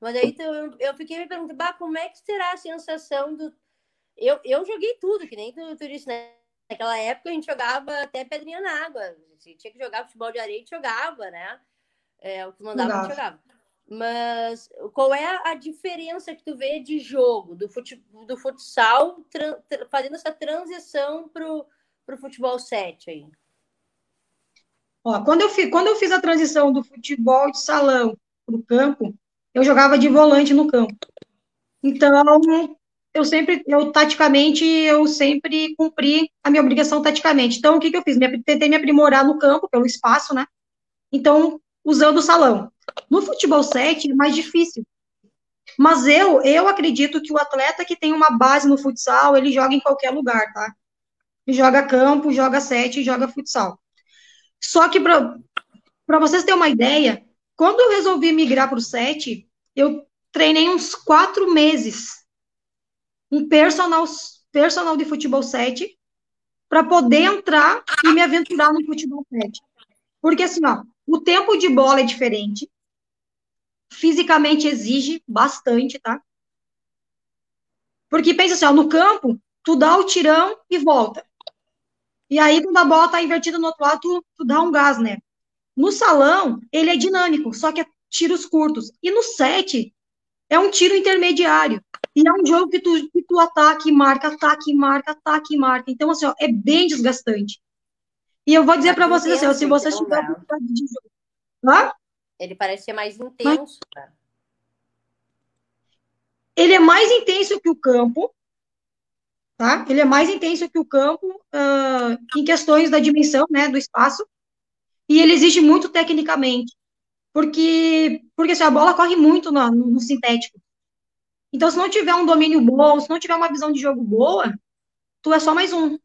Mas aí eu, eu fiquei me perguntando, bah, como é que será a sensação do. Eu, eu joguei tudo, que nem tu, tu disse, né? Naquela época a gente jogava até pedrinha na água. Se tinha que jogar futebol de areia, a gente jogava, né? É, o que mandava, a gente jogava. Mas qual é a diferença que tu vê de jogo, do, fute, do futsal, fazendo essa transição pro, pro futebol 7 aí? Ó, quando, eu fiz, quando eu fiz a transição do futebol de salão para o campo, eu jogava de volante no campo. Então, eu sempre, eu taticamente, eu sempre cumpri a minha obrigação taticamente. Então, o que, que eu fiz? Me, tentei me aprimorar no campo, pelo espaço, né? Então, usando o salão. No futebol 7 é mais difícil. Mas eu, eu acredito que o atleta que tem uma base no futsal, ele joga em qualquer lugar, tá? Joga campo, joga sete, joga futsal. Só que para vocês terem uma ideia, quando eu resolvi migrar para o SET, eu treinei uns quatro meses. Um personal, personal de futebol 7 para poder entrar e me aventurar no futebol 7. Porque assim, ó, o tempo de bola é diferente. Fisicamente exige bastante, tá? Porque pensa assim, ó, no campo, tu dá o tirão e volta. E aí, quando a bola tá invertida no outro lado, tu, tu dá um gás, né? No salão, ele é dinâmico, só que é tiros curtos. E no set, é um tiro intermediário. E é um jogo que tu, que tu ataque, marca, ataque, marca, ataque, marca. Então, assim, ó, é bem desgastante. E eu vou dizer para vocês assim, ó, se vocês tiverem vontade de jogo. Hã? Ele parece ser mais intenso. Mas... Ele é mais intenso que o campo. tá? Ele é mais intenso que o campo uh, em questões da dimensão, né, do espaço, e ele exige muito tecnicamente, porque, porque assim, a bola corre muito no, no, no sintético. Então, se não tiver um domínio bom, se não tiver uma visão de jogo boa, tu é só mais um.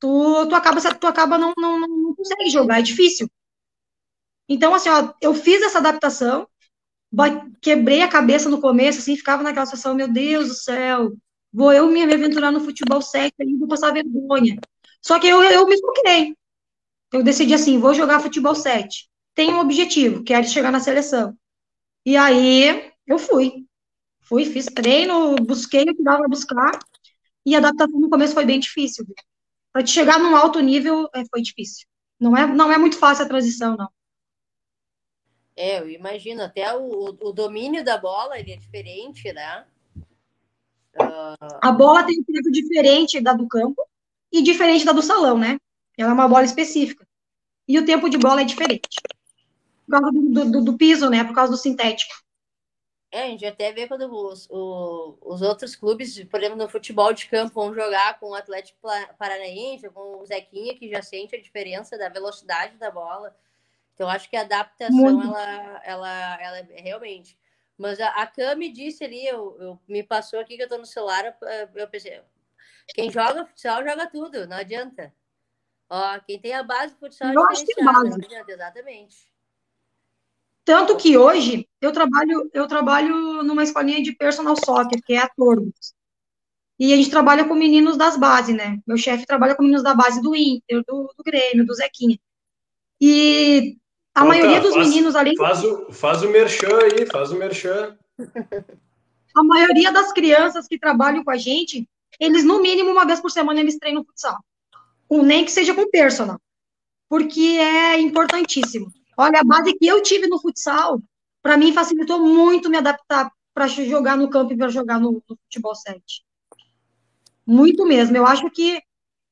Tu, tu acaba, tu acaba não, não, não consegue jogar, é difícil. Então, assim, ó, eu fiz essa adaptação, quebrei a cabeça no começo, assim, ficava naquela situação, meu Deus do céu, vou eu me aventurar no futebol 7 e vou passar vergonha. Só que eu, eu me foquei. Eu decidi assim, vou jogar futebol 7. Tenho um objetivo, que é chegar na seleção. E aí, eu fui. Fui, fiz treino, busquei o que dava para buscar, e a adaptação no começo foi bem difícil. Para te chegar num alto nível, é, foi difícil. Não é, não é muito fácil a transição, não. É, eu imagino, até o, o domínio da bola ele é diferente, né? Uh... A bola tem um peso diferente da do campo e diferente da do salão, né? Ela é uma bola específica. E o tempo de bola é diferente. Por causa do, do, do piso, né? Por causa do sintético. É, a gente até vê quando os, os, os, outros clubes, por exemplo, no futebol de campo, vão jogar com o Atlético Paranaense, com o Zequinha, que já sente a diferença da velocidade da bola. Então, acho que a adaptação, ela, ela, ela é realmente. Mas a, a Cami disse ali, eu, eu, me passou aqui que eu tô no celular, eu pensei, quem joga futsal joga tudo, não adianta. Ó, quem tem a base futsal acho que base. não adianta, exatamente. Tanto que hoje eu trabalho, eu trabalho numa escolinha de personal soccer, que é a Torbos. E a gente trabalha com meninos das bases, né? Meu chefe trabalha com meninos da base do Inter, do, do Grêmio, do Zequinha. E a Opa, maioria dos faz, meninos ali. Faz o, faz o merchan aí, faz o merchan. A maioria das crianças que trabalham com a gente, eles, no mínimo, uma vez por semana, eles treinam futsal. Com, nem que seja com personal. Porque é importantíssimo. Olha, a base que eu tive no futsal, para mim, facilitou muito me adaptar para jogar no campo e para jogar no, no futebol 7. Muito mesmo. Eu acho que,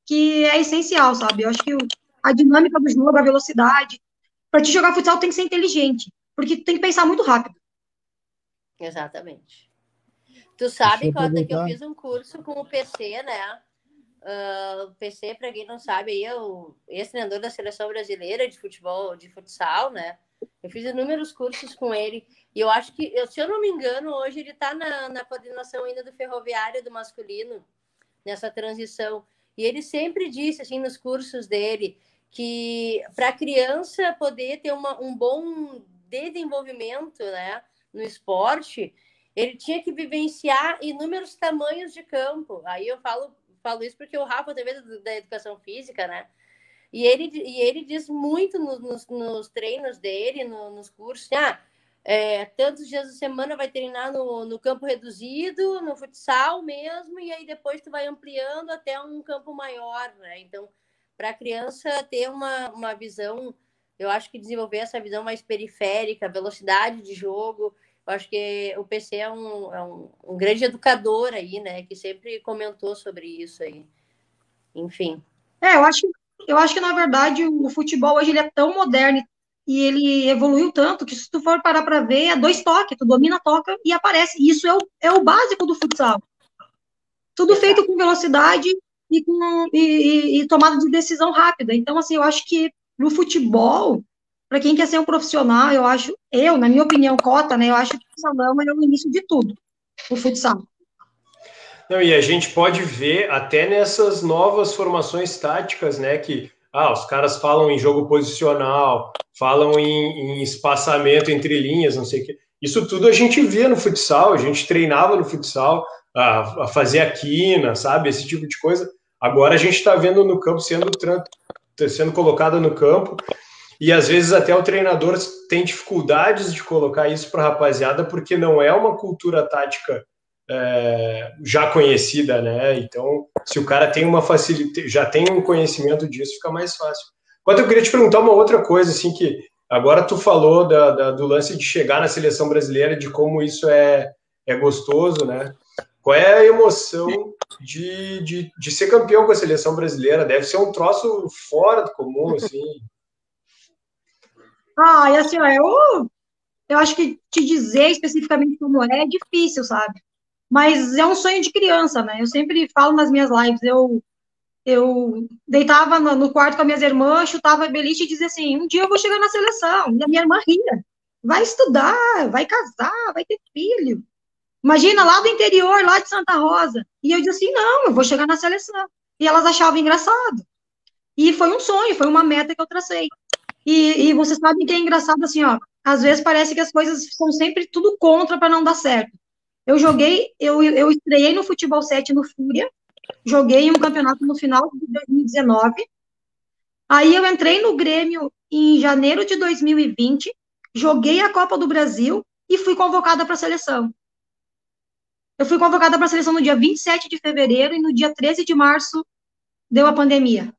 que é essencial, sabe? Eu acho que a dinâmica do jogo, a velocidade, para te jogar futsal tem que ser inteligente, porque tu tem que pensar muito rápido. Exatamente. Tu sabe, Cota, que eu fiz um curso com o PC, né? Uh, o PC, para quem não sabe, aí é o ex-treinador da seleção brasileira de futebol, de futsal, né? Eu fiz inúmeros cursos com ele. E eu acho que, se eu não me engano, hoje ele está na, na coordenação ainda do ferroviário do masculino, nessa transição. E ele sempre disse, assim, nos cursos dele, que para a criança poder ter uma, um bom desenvolvimento né, no esporte, ele tinha que vivenciar inúmeros tamanhos de campo. Aí eu falo, falo isso porque o Rafa também é da educação física, né? E ele, e ele diz muito no, nos, nos, treinos dele, no, nos cursos, ah, é, tantos dias da semana vai treinar no, no campo reduzido, no futsal mesmo, e aí depois tu vai ampliando até um campo maior, né? Então, para a criança ter uma, uma visão, eu acho que desenvolver essa visão mais periférica, velocidade de jogo. Eu acho que o PC é um, é um, um grande educador aí, né? Que sempre comentou sobre isso aí. Enfim. É, eu acho, eu acho que, na verdade, o futebol hoje ele é tão moderno e ele evoluiu tanto que se tu for parar para ver, é dois toques, tu domina, toca e aparece. Isso é o, é o básico do futsal. Tudo feito com velocidade e, com, e, e tomada de decisão rápida. Então, assim, eu acho que no futebol, para quem quer ser um profissional, eu acho, eu, na minha opinião, cota, né? Eu acho que o salão é o início de tudo, o futsal. Não, e a gente pode ver até nessas novas formações táticas, né? Que ah, os caras falam em jogo posicional, falam em, em espaçamento entre linhas, não sei o quê. Isso tudo a gente via no futsal, a gente treinava no futsal, a, a fazer a quina, sabe? Esse tipo de coisa. Agora a gente está vendo no campo sendo, sendo colocada no campo e às vezes até o treinador tem dificuldades de colocar isso para a rapaziada porque não é uma cultura tática é, já conhecida, né? Então, se o cara tem uma facilidade, já tem um conhecimento disso, fica mais fácil. Quanto eu queria te perguntar uma outra coisa, assim, que agora tu falou da, da, do lance de chegar na seleção brasileira, de como isso é, é gostoso, né? Qual é a emoção de, de, de ser campeão com a seleção brasileira? Deve ser um troço fora do comum, assim. Ah, e assim, eu, eu acho que te dizer especificamente como é é difícil, sabe? Mas é um sonho de criança, né? Eu sempre falo nas minhas lives, eu eu deitava no quarto com as minhas irmãs, chutava beliche e dizia assim, um dia eu vou chegar na seleção. E a minha irmã ria. Vai estudar, vai casar, vai ter filho. Imagina, lá do interior, lá de Santa Rosa. E eu disse assim, não, eu vou chegar na seleção. E elas achavam engraçado. E foi um sonho, foi uma meta que eu tracei. E, e você sabe que é engraçado assim, ó. Às vezes parece que as coisas são sempre tudo contra para não dar certo. Eu joguei, eu, eu estreiei no Futebol 7 no Fúria, joguei um campeonato no final de 2019. Aí eu entrei no Grêmio em janeiro de 2020, joguei a Copa do Brasil e fui convocada para a seleção. Eu fui convocada para a seleção no dia 27 de fevereiro e no dia 13 de março deu a pandemia.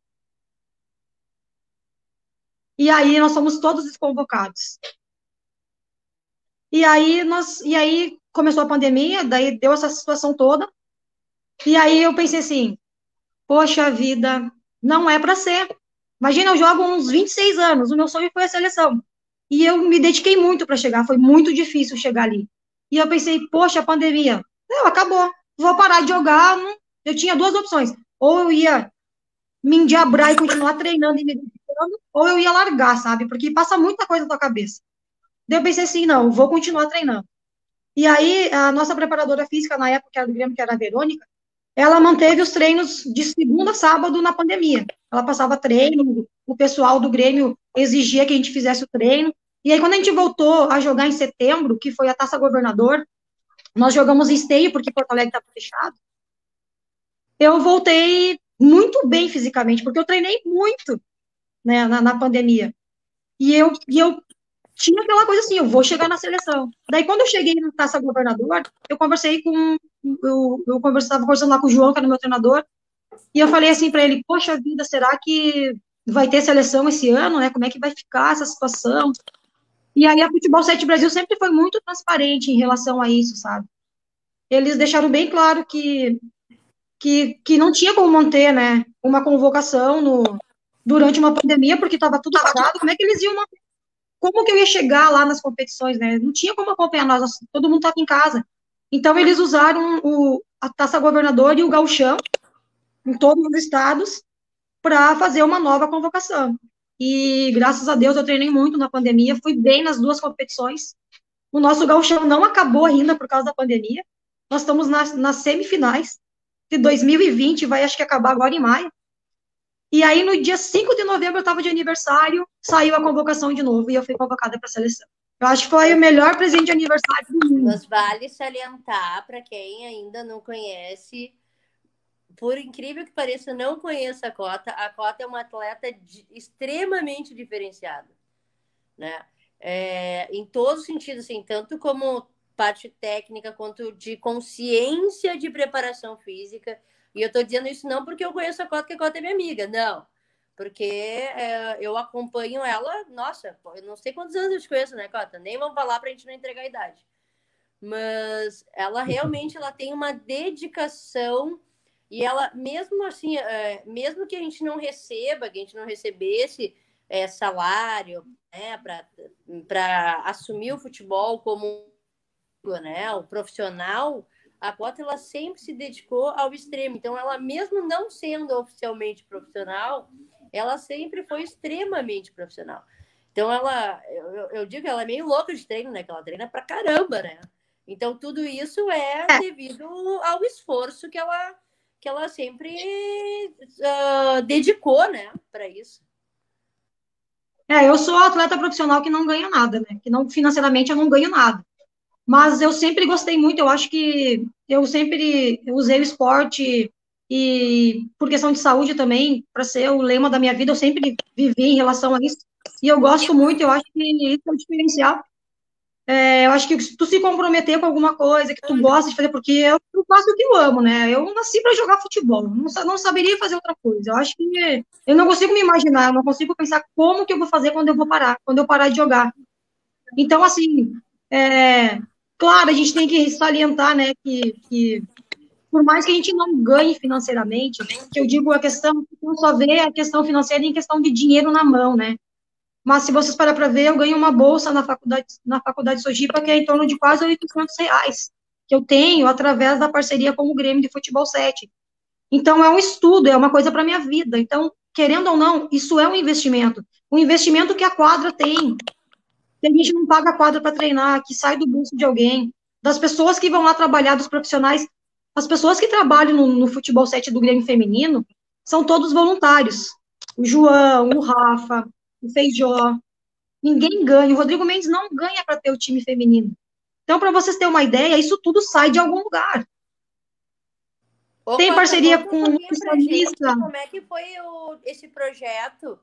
E aí nós fomos todos desconvocados. E aí nós, e aí começou a pandemia, daí deu essa situação toda. E aí eu pensei assim, poxa vida, não é para ser. Imagina, eu jogo uns 26 anos, o meu sonho foi a seleção. E eu me dediquei muito para chegar, foi muito difícil chegar ali. E eu pensei, poxa, a pandemia, não, acabou, vou parar de jogar. Eu tinha duas opções, ou eu ia me endiabrar e continuar treinando e me dedicando, ou eu ia largar, sabe? Porque passa muita coisa na tua cabeça. Daí eu pensei assim, não, vou continuar treinando. E aí, a nossa preparadora física, na época, que era do Grêmio, que era a Verônica, ela manteve os treinos de segunda a sábado na pandemia. Ela passava treino, o pessoal do Grêmio exigia que a gente fizesse o treino. E aí, quando a gente voltou a jogar em setembro, que foi a Taça Governador, nós jogamos em esteio, porque Porto Alegre estava fechado. Eu voltei muito bem fisicamente, porque eu treinei muito né, na, na pandemia. E eu, e eu tinha aquela coisa assim, eu vou chegar na seleção. Daí, quando eu cheguei na Taça Governador, eu conversei com, eu, eu conversava conversando lá com o João, que era meu treinador, e eu falei assim para ele, poxa vida, será que vai ter seleção esse ano, né? Como é que vai ficar essa situação? E aí a Futebol 7 Brasil sempre foi muito transparente em relação a isso, sabe? Eles deixaram bem claro que que, que não tinha como manter, né, uma convocação no, durante uma pandemia, porque estava tudo parado, como é que eles iam? Como que eu ia chegar lá nas competições, né? Não tinha como acompanhar nós, todo mundo estava em casa. Então, eles usaram o, a Taça Governador e o Galchão, em todos os estados, para fazer uma nova convocação. E, graças a Deus, eu treinei muito na pandemia, fui bem nas duas competições. O nosso Galchão não acabou ainda por causa da pandemia. Nós estamos nas, nas semifinais de 2020, vai acho que acabar agora em maio. E aí, no dia 5 de novembro, eu estava de aniversário, saiu a convocação de novo e eu fui convocada para a seleção. Eu acho que foi o melhor presente de aniversário do mundo. Mas vale salientar para quem ainda não conhece, por incrível que pareça, não conheça a Cota. A Cota é uma atleta de, extremamente diferenciada, né? É, em todos os sentidos, assim, tanto como parte técnica quanto de consciência de preparação física. E eu estou dizendo isso não porque eu conheço a Cota, que a Cota é minha amiga, não. Porque é, eu acompanho ela, nossa, eu não sei quantos anos eu te conheço, né, Cota? Nem vamos falar para a gente não entregar a idade. Mas ela realmente ela tem uma dedicação e ela, mesmo assim, é, mesmo que a gente não receba, que a gente não recebesse é, salário né, para assumir o futebol como né, o profissional, a Cota ela sempre se dedicou ao extremo. Então, ela mesmo não sendo oficialmente profissional, ela sempre foi extremamente profissional. Então, ela, eu, eu digo que ela é meio louca de treino, né? Que ela treina pra caramba, né? Então, tudo isso é, é. devido ao esforço que ela, que ela sempre uh, dedicou, né, para isso. É, eu sou atleta profissional que não ganha nada, né? Que não financeiramente eu não ganho nada. Mas eu sempre gostei muito, eu acho que eu sempre usei o esporte e por questão de saúde também, para ser o lema da minha vida, eu sempre vivi em relação a isso. E eu gosto muito, eu acho que isso é o diferencial. É, eu acho que se tu se comprometer com alguma coisa que tu gosta de fazer, porque eu, faço o que eu amo, né? Eu nasci para jogar futebol, não, não saberia fazer outra coisa. Eu acho que eu não consigo me imaginar, eu não consigo pensar como que eu vou fazer quando eu vou parar, quando eu parar de jogar. Então, assim, é, Claro, a gente tem que salientar, né, que, que por mais que a gente não ganhe financeiramente, que eu digo a questão, não só vê a questão financeira em questão de dinheiro na mão, né? Mas se vocês parar para ver, eu ganho uma bolsa na faculdade, na faculdade Sojipa que é em torno de quase 800 reais, que eu tenho através da parceria com o Grêmio de Futebol 7. Então, é um estudo, é uma coisa para minha vida. Então, querendo ou não, isso é um investimento. Um investimento que a quadra tem. Que a gente não paga a quadra para treinar, que sai do bolso de alguém. Das pessoas que vão lá trabalhar, dos profissionais. As pessoas que trabalham no, no futebol 7 do Grêmio Feminino são todos voluntários. O João, o Rafa, o Feijó. Ninguém ganha. O Rodrigo Mendes não ganha para ter o time feminino. Então, para vocês terem uma ideia, isso tudo sai de algum lugar. Tem parceria com um nutricionista. Como é que foi o, esse projeto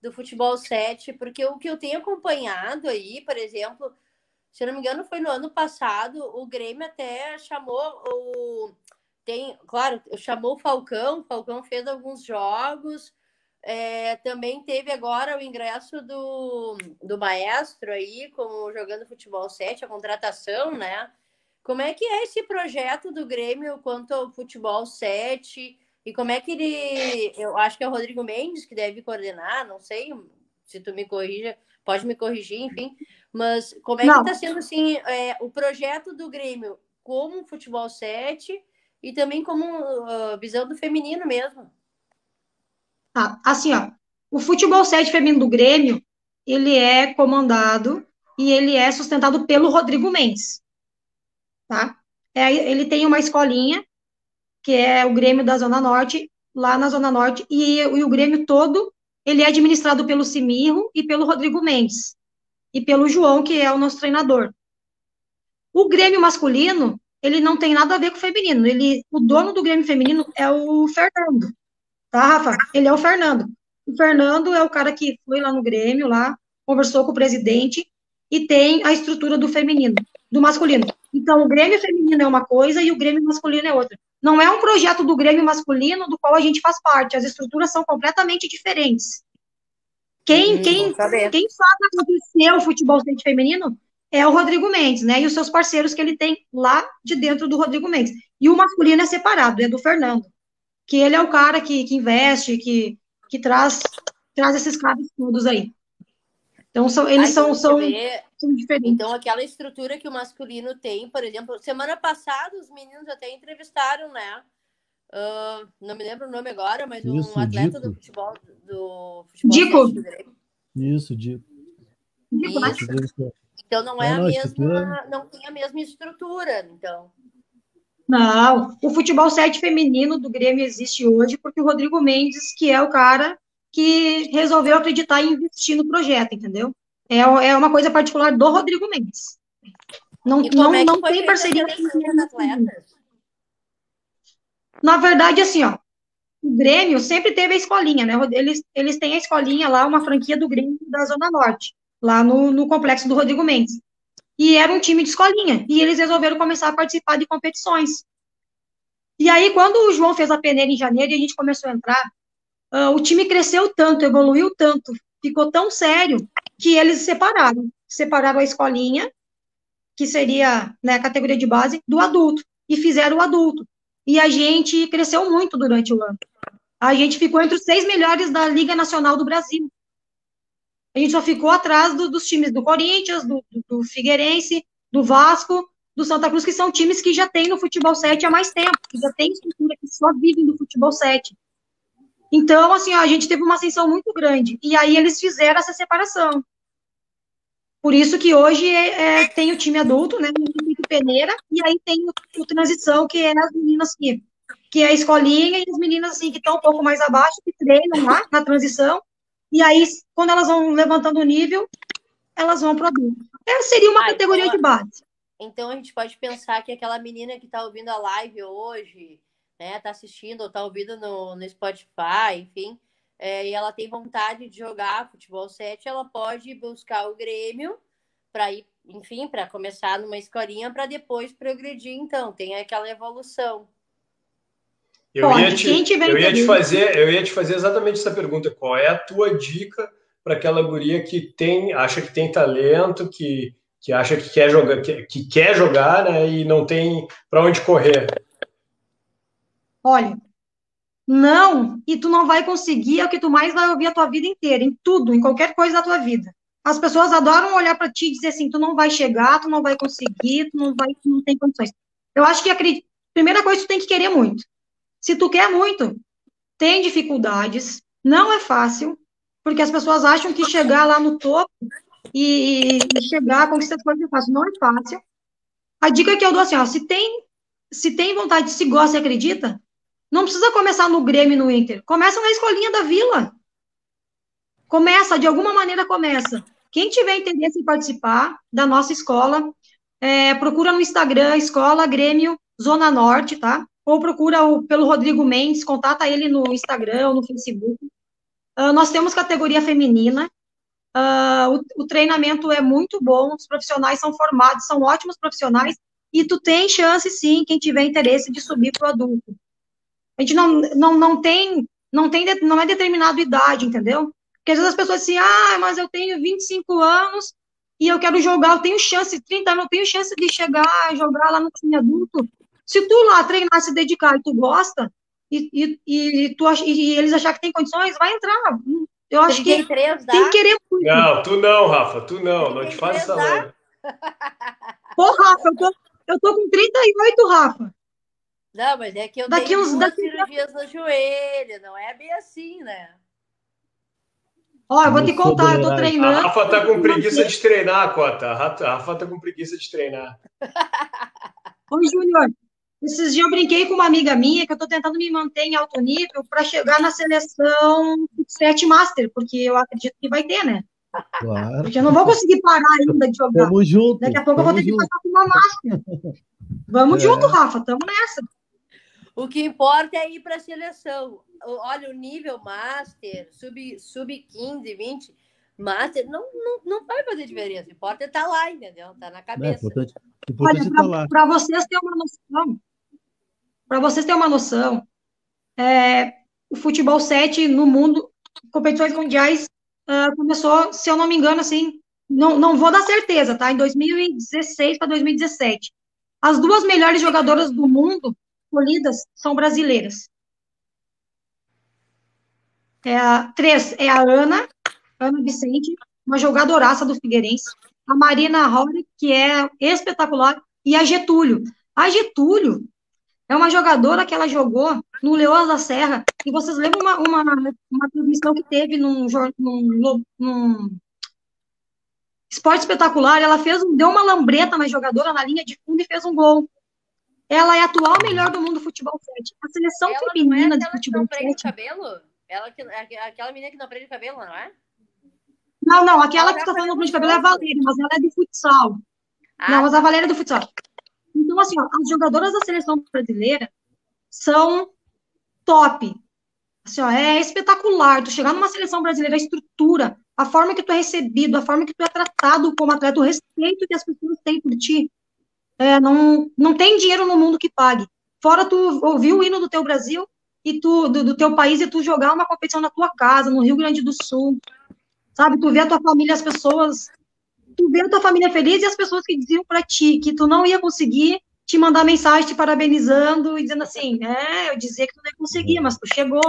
do Futebol 7? Porque o que eu tenho acompanhado aí, por exemplo, se não me engano, foi no ano passado, o Grêmio até chamou o. Tem, claro, chamou o Falcão, o Falcão fez alguns jogos. É, também teve agora o ingresso do, do maestro aí, como jogando futebol 7, a contratação, né? Como é que é esse projeto do Grêmio quanto ao futebol 7? E como é que ele. Eu acho que é o Rodrigo Mendes que deve coordenar, não sei se tu me corrija, pode me corrigir, enfim. Mas como é não. que está sendo assim é, o projeto do Grêmio como futebol 7 e também como uh, visão do feminino mesmo? Ah, assim, ó, o futebol 7 feminino do Grêmio, ele é comandado e ele é sustentado pelo Rodrigo Mendes tá? É, ele tem uma escolinha, que é o Grêmio da Zona Norte, lá na Zona Norte, e, e o Grêmio todo, ele é administrado pelo Simirro e pelo Rodrigo Mendes, e pelo João, que é o nosso treinador. O Grêmio masculino, ele não tem nada a ver com o feminino, ele, o dono do Grêmio feminino é o Fernando, tá, Rafa? Ele é o Fernando. O Fernando é o cara que foi lá no Grêmio, lá, conversou com o presidente, e tem a estrutura do feminino, do masculino. Então, o Grêmio feminino é uma coisa e o Grêmio masculino é outra. Não é um projeto do Grêmio masculino do qual a gente faz parte. As estruturas são completamente diferentes. Quem, hum, quem, quem faz acontecer o futebol feminino é o Rodrigo Mendes, né? E os seus parceiros que ele tem lá de dentro do Rodrigo Mendes. E o masculino é separado, é do Fernando. Que ele é o cara que, que investe, que, que traz, traz esses caras todos aí. Então, são, eles são, são, são diferentes. Então, aquela estrutura que o masculino tem, por exemplo, semana passada os meninos até entrevistaram, né? Uh, não me lembro o nome agora, mas Isso, um atleta Dico. do futebol do futebol Dico. Isso, Dico. Dico Então não é, é a mesma, estrutura... não tem a mesma estrutura, então. Não, o futebol 7 feminino do Grêmio existe hoje porque o Rodrigo Mendes, que é o cara que resolveu acreditar e investir no projeto, entendeu? É, é uma coisa particular do Rodrigo Mendes. Não, não, é não tem parceria com atletas? Na verdade, assim, ó, o Grêmio sempre teve a escolinha, né? Eles, eles têm a escolinha lá, uma franquia do Grêmio da Zona Norte, lá no, no complexo do Rodrigo Mendes. E era um time de escolinha. E eles resolveram começar a participar de competições. E aí, quando o João fez a peneira em janeiro e a gente começou a entrar, uh, o time cresceu tanto, evoluiu tanto, ficou tão sério, que eles separaram. Separaram a escolinha, que seria né, a categoria de base, do adulto, e fizeram o adulto. E a gente cresceu muito durante o ano. A gente ficou entre os seis melhores da Liga Nacional do Brasil. A gente só ficou atrás do, dos times do Corinthians, do, do, do Figueirense, do Vasco, do Santa Cruz, que são times que já têm no futebol 7 há mais tempo, que já têm estrutura, que só vivem do futebol 7. Então, assim, ó, a gente teve uma ascensão muito grande. E aí eles fizeram essa separação. Por isso que hoje é, é, tem o time adulto, né? Tem peneira, e aí tem o, o, transição, que é as meninas que, que é a escolinha, e as meninas assim, que estão um pouco mais abaixo, que treinam lá na transição. E aí, quando elas vão levantando o nível, elas vão para o adulto. É, seria uma ah, categoria então, de base. Então a gente pode pensar que aquela menina que está ouvindo a live hoje, né, tá assistindo ou tá ouvindo no, no Spotify, enfim, é, e ela tem vontade de jogar futebol 7, ela pode buscar o Grêmio para ir, enfim, para começar numa escolinha para depois progredir, então, tem aquela evolução. Eu ia, te, eu ia te fazer, eu ia te fazer exatamente essa pergunta. Qual é a tua dica para aquela guria que tem, acha que tem talento, que, que acha que quer jogar, que, que quer jogar, né, e não tem para onde correr? Olha, não, e tu não vai conseguir é o que tu mais vai ouvir a tua vida inteira, em tudo, em qualquer coisa da tua vida. As pessoas adoram olhar para ti e dizer assim, tu não vai chegar, tu não vai conseguir, tu não vai, tu não tem condições. Eu acho que a primeira coisa tu tem que querer muito. Se tu quer muito, tem dificuldades, não é fácil, porque as pessoas acham que chegar lá no topo e, e chegar a conquistar as coisas é fácil. Não é fácil. A dica que eu dou assim, ó, se tem, se tem vontade, se gosta e acredita, não precisa começar no Grêmio no Inter. Começa na escolinha da vila. Começa, de alguma maneira começa. Quem tiver interesse em participar da nossa escola, é, procura no Instagram, Escola Grêmio Zona Norte, tá? Ou procura o, pelo Rodrigo Mendes, contata ele no Instagram ou no Facebook. Uh, nós temos categoria feminina. Uh, o, o, treinamento é muito bom, os profissionais são formados, são ótimos profissionais, e tu tem chance, sim, quem tiver interesse, de subir para o adulto. A gente não, não, não tem, não tem, não é determinado idade, entendeu? Porque às vezes as pessoas dizem, ah, mas eu tenho 25 anos e eu quero jogar, eu tenho chance, 30 anos, eu tenho chance de chegar a jogar lá no time adulto. Se tu lá treinar, se dedicar e tu gosta, e, e, e, tu, e eles achar que tem condições, vai entrar. Eu acho que três, tem que querer muito. Não, tu não, Rafa, tu não, não te faz essa. Pô, Rafa, eu tô, eu tô com 38, Rafa. Não, mas é que eu daqui tenho uns, daqui... cirurgias no joelho, não é bem assim, né? Ó, eu vou te contar, eu tô treinando. A Rafa tá com preguiça de treinar, Cota. A Rafa tá com preguiça de treinar. Ô, Júnior, esses dias eu brinquei com uma amiga minha que eu tô tentando me manter em alto nível para chegar na seleção 7 Master, porque eu acredito que vai ter, né? Claro. Porque eu não vou conseguir parar ainda de jogar. Tamo junto. Daqui a pouco eu vou ter junto. que passar por uma Master. Vamos é. junto, Rafa, tamo nessa. O que importa é ir para a seleção. Olha, o nível Master, sub, sub 15, 20, Master, não, não, não vai fazer diferença. Importa é estar tá lá, entendeu? Tá na cabeça. É, importante, importante Olha, para tá vocês terem uma noção, para vocês terem uma noção, é, o futebol 7 no mundo, competições mundiais, uh, começou, se eu não me engano, assim, não, não vou dar certeza, tá? Em 2016 para 2017. As duas melhores jogadoras do mundo escolhidas são brasileiras. É a, três é a Ana, Ana Vicente, uma jogadoraça do Figueirense. A Marina Rory, que é espetacular. E a Getúlio. A Getúlio é uma jogadora que ela jogou no Leões da Serra. E vocês lembram uma, uma, uma transmissão que teve num, num, num esporte espetacular? Ela fez, deu uma lambreta na jogadora na linha de fundo e fez um gol. Ela é a atual melhor do mundo do futebol 7. A seleção ela feminina é de futebol que não 7. cabelo? Ela que, aquela menina que não prende cabelo, não é? Não, não, aquela que está falando prende cabelo é a Valéria, mas ela é do futsal. Ah. Não, mas a Valéria é do futsal. Então, assim, ó, as jogadoras da seleção brasileira são top. Assim, ó, é espetacular. Tu chegar numa seleção brasileira, a estrutura, a forma que tu é recebido, a forma que tu é tratado como atleta, o respeito que as pessoas têm por ti, é, não, não tem dinheiro no mundo que pague. Fora tu ouvir o hino do teu Brasil e tu, do, do, teu país e tu jogar uma competição na tua casa, no Rio Grande do Sul, sabe? Tu vê a tua família, as pessoas, tu vê a tua família feliz e as pessoas que diziam para ti que tu não ia conseguir te mandar mensagem te parabenizando e dizendo assim, é, eu dizia que tu não ia conseguir, mas tu chegou,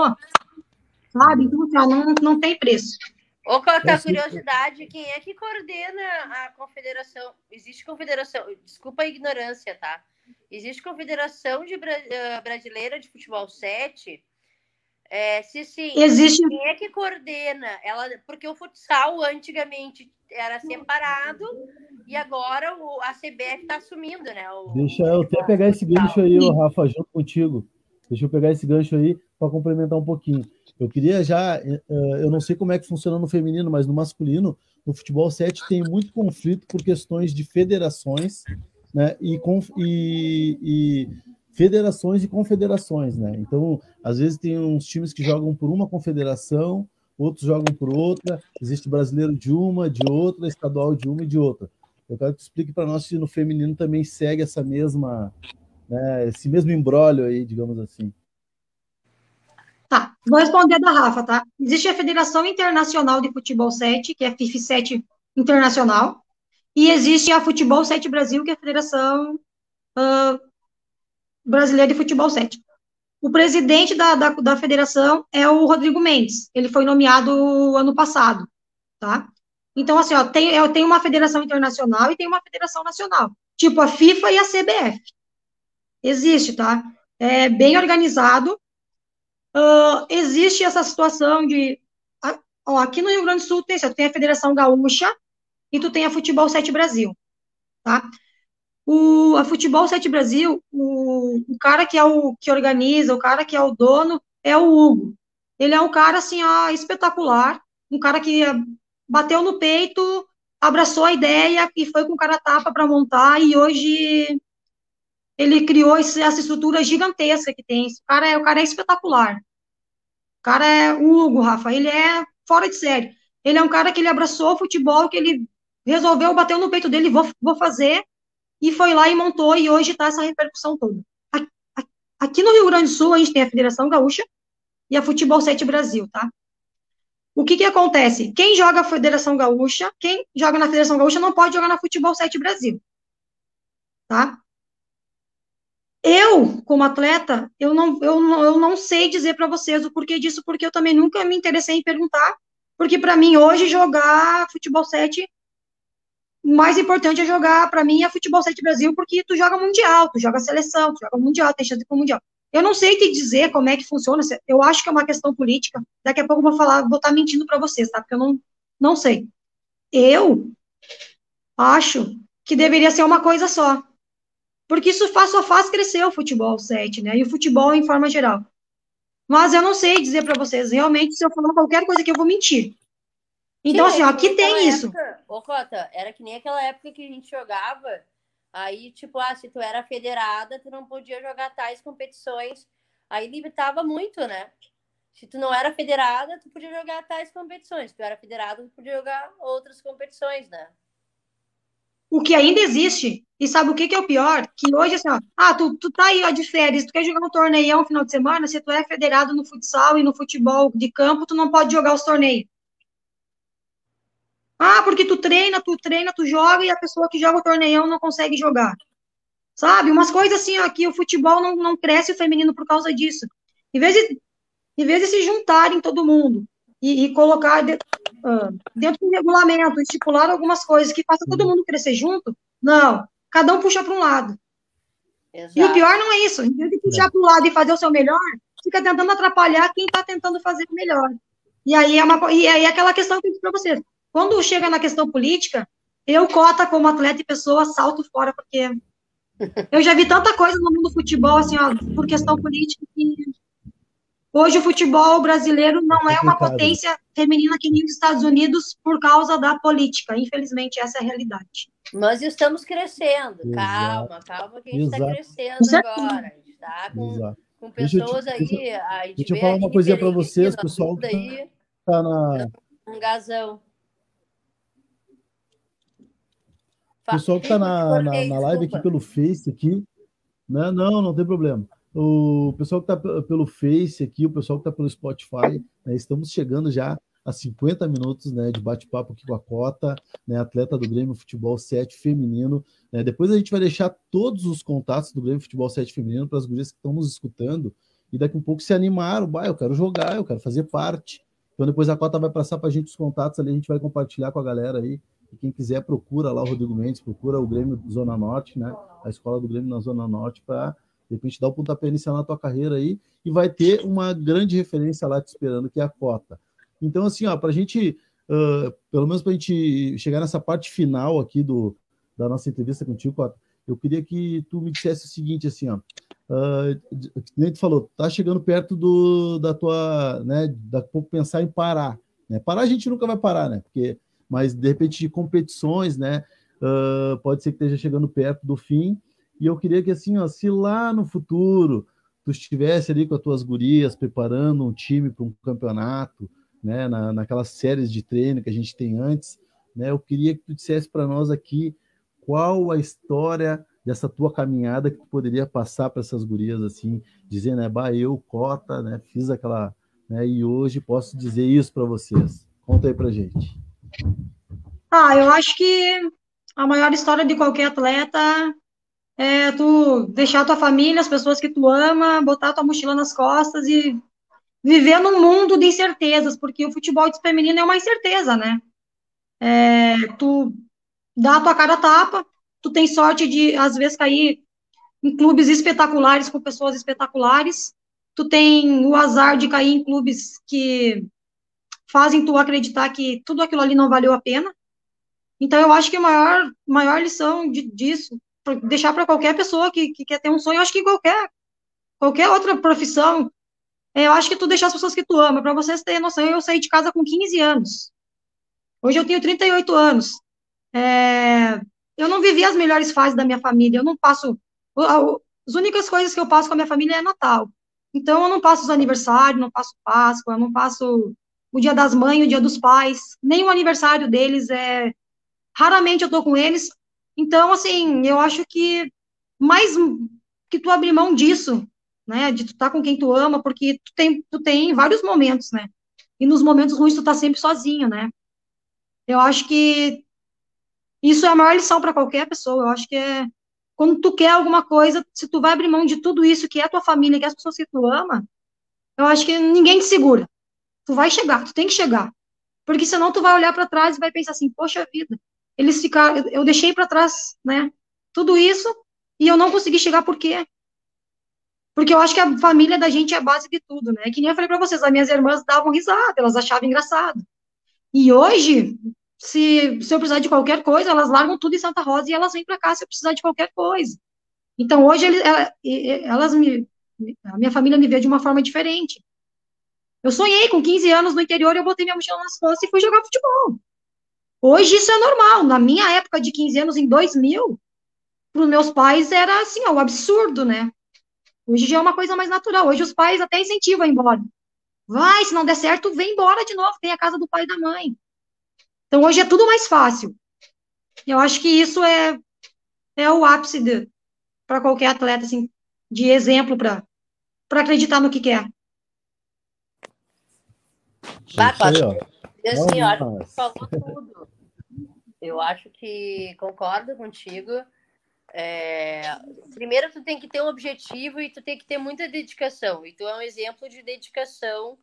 sabe? Então, cara, não, não tem preço. Ô, Cota, curiosidade, quem é que coordena a confederação? Existe confederação, desculpa a ignorância, tá? Existe confederação de, uh, brasileira de futebol 7? É, se sim, Existe... quem é que coordena? Ela, porque o futsal antigamente era separado e agora o, a CBF está assumindo, né? O, Deixa eu até pegar esse gancho aí, Rafa, junto contigo. Deixa eu pegar esse gancho aí para complementar um pouquinho. Eu queria já, eh, eh, eu não sei como é que funciona no feminino, mas no masculino, no futebol 7 tem muito conflito por questões de federações, né? E, e, e federações e confederações, né? Então, às vezes tem uns times que jogam por uma confederação, outros jogam por outra, existe brasileiro de uma, de outra, estadual de uma e de outra. Eu quero que tu explique para nós se no feminino também segue essa mesma, né, esse mesmo embrólio aí, digamos assim. Tá, vou responder da Rafa, tá? Existe a Federação Internacional de Futebol 7, que é a FIF 7 Internacional, e existe a Futebol 7 Brasil, que é a Federação uh, Brasileira de Futebol 7. O presidente da, da, da, federação é o Rodrigo Mendes, ele foi nomeado ano passado, tá? Então, assim, ó, tem, tem uma federação internacional e tem uma federação nacional, tipo a FIFA e a CBF. Existe, tá? É bem organizado. Uh, existe essa situação de. Ó, aqui no Rio Grande do Sul tem, tem a Federação Gaúcha e tu tem a Futebol 7 Brasil, tá? O, a Futebol 7 Brasil, o, o cara que é o que organiza, o cara que é o dono, é o Hugo. Ele é um cara, assim, ó, espetacular, um cara que bateu no peito, abraçou a ideia e foi com cara tapa para montar, e hoje ele criou essa estrutura gigantesca que tem. O cara é, o cara é espetacular. O cara é o Hugo, Rafa, ele é fora de série. Ele é um cara que ele abraçou o futebol, que ele resolveu, bateu no peito dele, vou, vou fazer, e foi lá e montou, e hoje está essa repercussão toda. Aqui no Rio Grande do Sul, a gente tem a Federação Gaúcha e a Futebol 7 Brasil, tá? O que que acontece? Quem joga a Federação Gaúcha, quem joga na Federação Gaúcha não pode jogar na Futebol 7 Brasil, tá? Eu, como atleta, eu não, eu não, eu não sei dizer para vocês o porquê disso, porque eu também nunca me interessei em perguntar, porque para mim hoje jogar futebol 7 o mais importante é jogar, para mim, é futebol 7 Brasil, porque tu joga mundial, tu joga seleção, tu joga mundial, tem chance de ir mundial. Eu não sei te dizer como é que funciona, eu acho que é uma questão política. Daqui a pouco eu vou falar, vou estar tá mentindo para vocês, tá? Porque eu não, não sei. Eu acho que deveria ser uma coisa só. Porque isso faz, só faz crescer o futebol 7, né? E o futebol em forma geral. Mas eu não sei dizer para vocês, realmente, se eu falar qualquer coisa que eu vou mentir. Então, Sim, assim, ó, aqui tem isso. Época, ô, Cota, era que nem aquela época que a gente jogava, aí, tipo, ah, se tu era federada, tu não podia jogar tais competições. Aí limitava muito, né? Se tu não era federada, tu podia jogar tais competições. Se tu era federada, tu podia jogar outras competições, né? O que ainda existe. E sabe o que, que é o pior? Que hoje, assim, ó, ah, tu, tu tá aí ó, de férias, tu quer jogar um torneio no final de semana, se tu é federado no futsal e no futebol de campo, tu não pode jogar os torneios. Ah, porque tu treina, tu treina, tu joga e a pessoa que joga o torneião não consegue jogar. Sabe? Umas coisas assim, ó, que o futebol não, não cresce o feminino por causa disso. Em vez de, em vez de se juntarem todo mundo e, e colocar de, uh, dentro do regulamento, estipular algumas coisas que faça todo mundo crescer junto, não. Cada um puxa para um lado. Exato. E o pior não é isso. Em vez de puxar para um lado e fazer o seu melhor, fica tentando atrapalhar quem está tentando fazer o melhor. E aí é, uma, e aí é aquela questão que eu disse para vocês. Quando chega na questão política, eu, cota como atleta e pessoa, salto fora, porque eu já vi tanta coisa no mundo do futebol, assim, ó, por questão política, que Hoje o futebol brasileiro não é uma potência feminina que nem os Estados Unidos por causa da política. Infelizmente, essa é a realidade. Nós estamos crescendo. Exato. Calma, calma que a gente está crescendo agora. A gente está com, com, pessoas deixa, aí. Deixa, deixa eu falar uma coisinha para vocês, pessoal. Aí, tá na... Um gasão. Pessoal que está na, na, na live aqui pelo Face aqui, né? Não, não tem problema o pessoal que está pelo Face aqui, o pessoal que está pelo Spotify, né, estamos chegando já a 50 minutos né, de bate-papo aqui com a Cota, né, atleta do Grêmio Futebol 7 feminino. Né, depois a gente vai deixar todos os contatos do Grêmio Futebol 7 feminino para as gurias que estão nos escutando e daqui um pouco se animaram, bah, eu quero jogar, eu quero fazer parte. Então depois a Cota vai passar para a gente os contatos ali, a gente vai compartilhar com a galera aí. E quem quiser procura lá o Rodrigo Mendes, procura o Grêmio Zona Norte, né? A escola do Grêmio na Zona Norte para de repente dá o pontapé inicial na tua carreira aí e vai ter uma grande referência lá te esperando, que é a cota. Então, assim, ó, para a gente, uh, pelo menos para a gente chegar nessa parte final aqui do, da nossa entrevista contigo, Cota, eu queria que tu me dissesse o seguinte, assim, ó, uh, nem tu falou, tá chegando perto do, da tua, né, daqui pouco pensar em parar, né, parar a gente nunca vai parar, né, porque, mas de repente de competições, né, uh, pode ser que esteja chegando perto do fim, e eu queria que, assim, ó, se lá no futuro tu estivesse ali com as tuas gurias preparando um time para um campeonato, né, na, naquelas séries de treino que a gente tem antes, né, eu queria que tu dissesse para nós aqui qual a história dessa tua caminhada que tu poderia passar para essas gurias assim, dizendo, né, bah, eu, Cota, né, fiz aquela, né, e hoje posso dizer isso para vocês. Conta aí para gente. Ah, eu acho que a maior história de qualquer atleta é tu deixar tua família, as pessoas que tu ama, botar tua mochila nas costas e viver num mundo de incertezas, porque o futebol feminino é uma incerteza, né? É, tu dá a tua cara a tapa, tu tem sorte de, às vezes, cair em clubes espetaculares com pessoas espetaculares. Tu tem o azar de cair em clubes que fazem tu acreditar que tudo aquilo ali não valeu a pena. Então, eu acho que a maior, maior lição de, disso, deixar para qualquer pessoa que, que quer ter um sonho, eu acho que qualquer, qualquer outra profissão, é, eu acho que tu deixar as pessoas que tu ama. Para vocês terem noção, eu saí de casa com 15 anos. Hoje eu tenho 38 anos. É, eu não vivi as melhores fases da minha família. Eu não passo. As únicas coisas que eu passo com a minha família é Natal. Então, eu não passo os aniversários, não passo Páscoa, não passo o Dia das Mães, o Dia dos Pais, nem o aniversário deles é. Raramente eu tô com eles. Então, assim, eu acho que mais que tu abrir mão disso, né, de tu estar tá com quem tu ama, porque tu tem, tu tem vários momentos, né, e nos momentos ruins tu tá sempre sozinho, né. Eu acho que isso é a maior lição para qualquer pessoa. Eu acho que é quando tu quer alguma coisa, se tu vai abrir mão de tudo isso que é a tua família, que é as pessoas que tu ama, eu acho que ninguém te segura. Tu vai chegar, tu tem que chegar. Porque senão tu vai olhar para trás e vai pensar assim, poxa vida, eles ficaram, eu deixei para trás, né? Tudo isso e eu não consegui chegar por quê? Porque eu acho que a família da gente é a base de tudo, né? Que nem eu falei para vocês, as minhas irmãs davam risada, elas achavam engraçado. E hoje, se, se eu precisar de qualquer coisa, elas largam tudo em Santa Rosa e elas vêm para cá se eu precisar de qualquer coisa. Então, hoje, elas me, a minha família me vê de uma forma diferente. Eu sonhei com 15 anos no interior, eu botei minha mochila nas costas e fui jogar futebol. Hoje isso é normal. Na minha época de 15 anos, em 2000, para os meus pais era assim, ó, um absurdo, né? Hoje já é uma coisa mais natural. Hoje os pais até incentivam a ir embora. Vai, se não der certo, vem embora de novo, tem a casa do pai e da mãe. Então hoje é tudo mais fácil. Eu acho que isso é, é o ápice para qualquer atleta, assim, de exemplo para acreditar no que quer. Bacana. Assim, ó, falou tudo. Eu acho que concordo contigo. É, primeiro, tu tem que ter um objetivo e tu tem que ter muita dedicação. E tu é um exemplo de dedicação.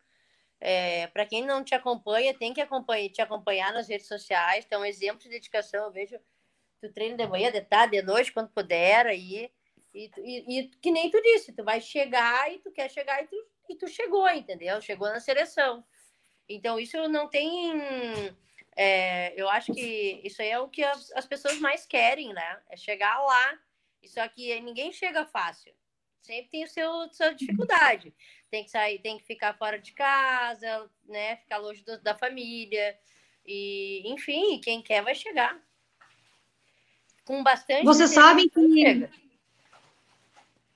É, para quem não te acompanha, tem que acompanhar, te acompanhar nas redes sociais. Tu é um exemplo de dedicação. Eu vejo tu treina de manhã, de tarde, de noite, quando puder. Aí, e, e, e, que nem tu disse, tu vai chegar e tu quer chegar e tu, e tu chegou, entendeu? Chegou na seleção. Então, isso não tem. É, eu acho que isso aí é o que as, as, pessoas mais querem, né? É chegar lá. Só que ninguém chega fácil. Sempre tem o seu sua dificuldade. Tem que sair, tem que ficar fora de casa, né? Ficar longe do, da família. E, enfim, quem quer vai chegar. Com bastante. Vocês sabem que.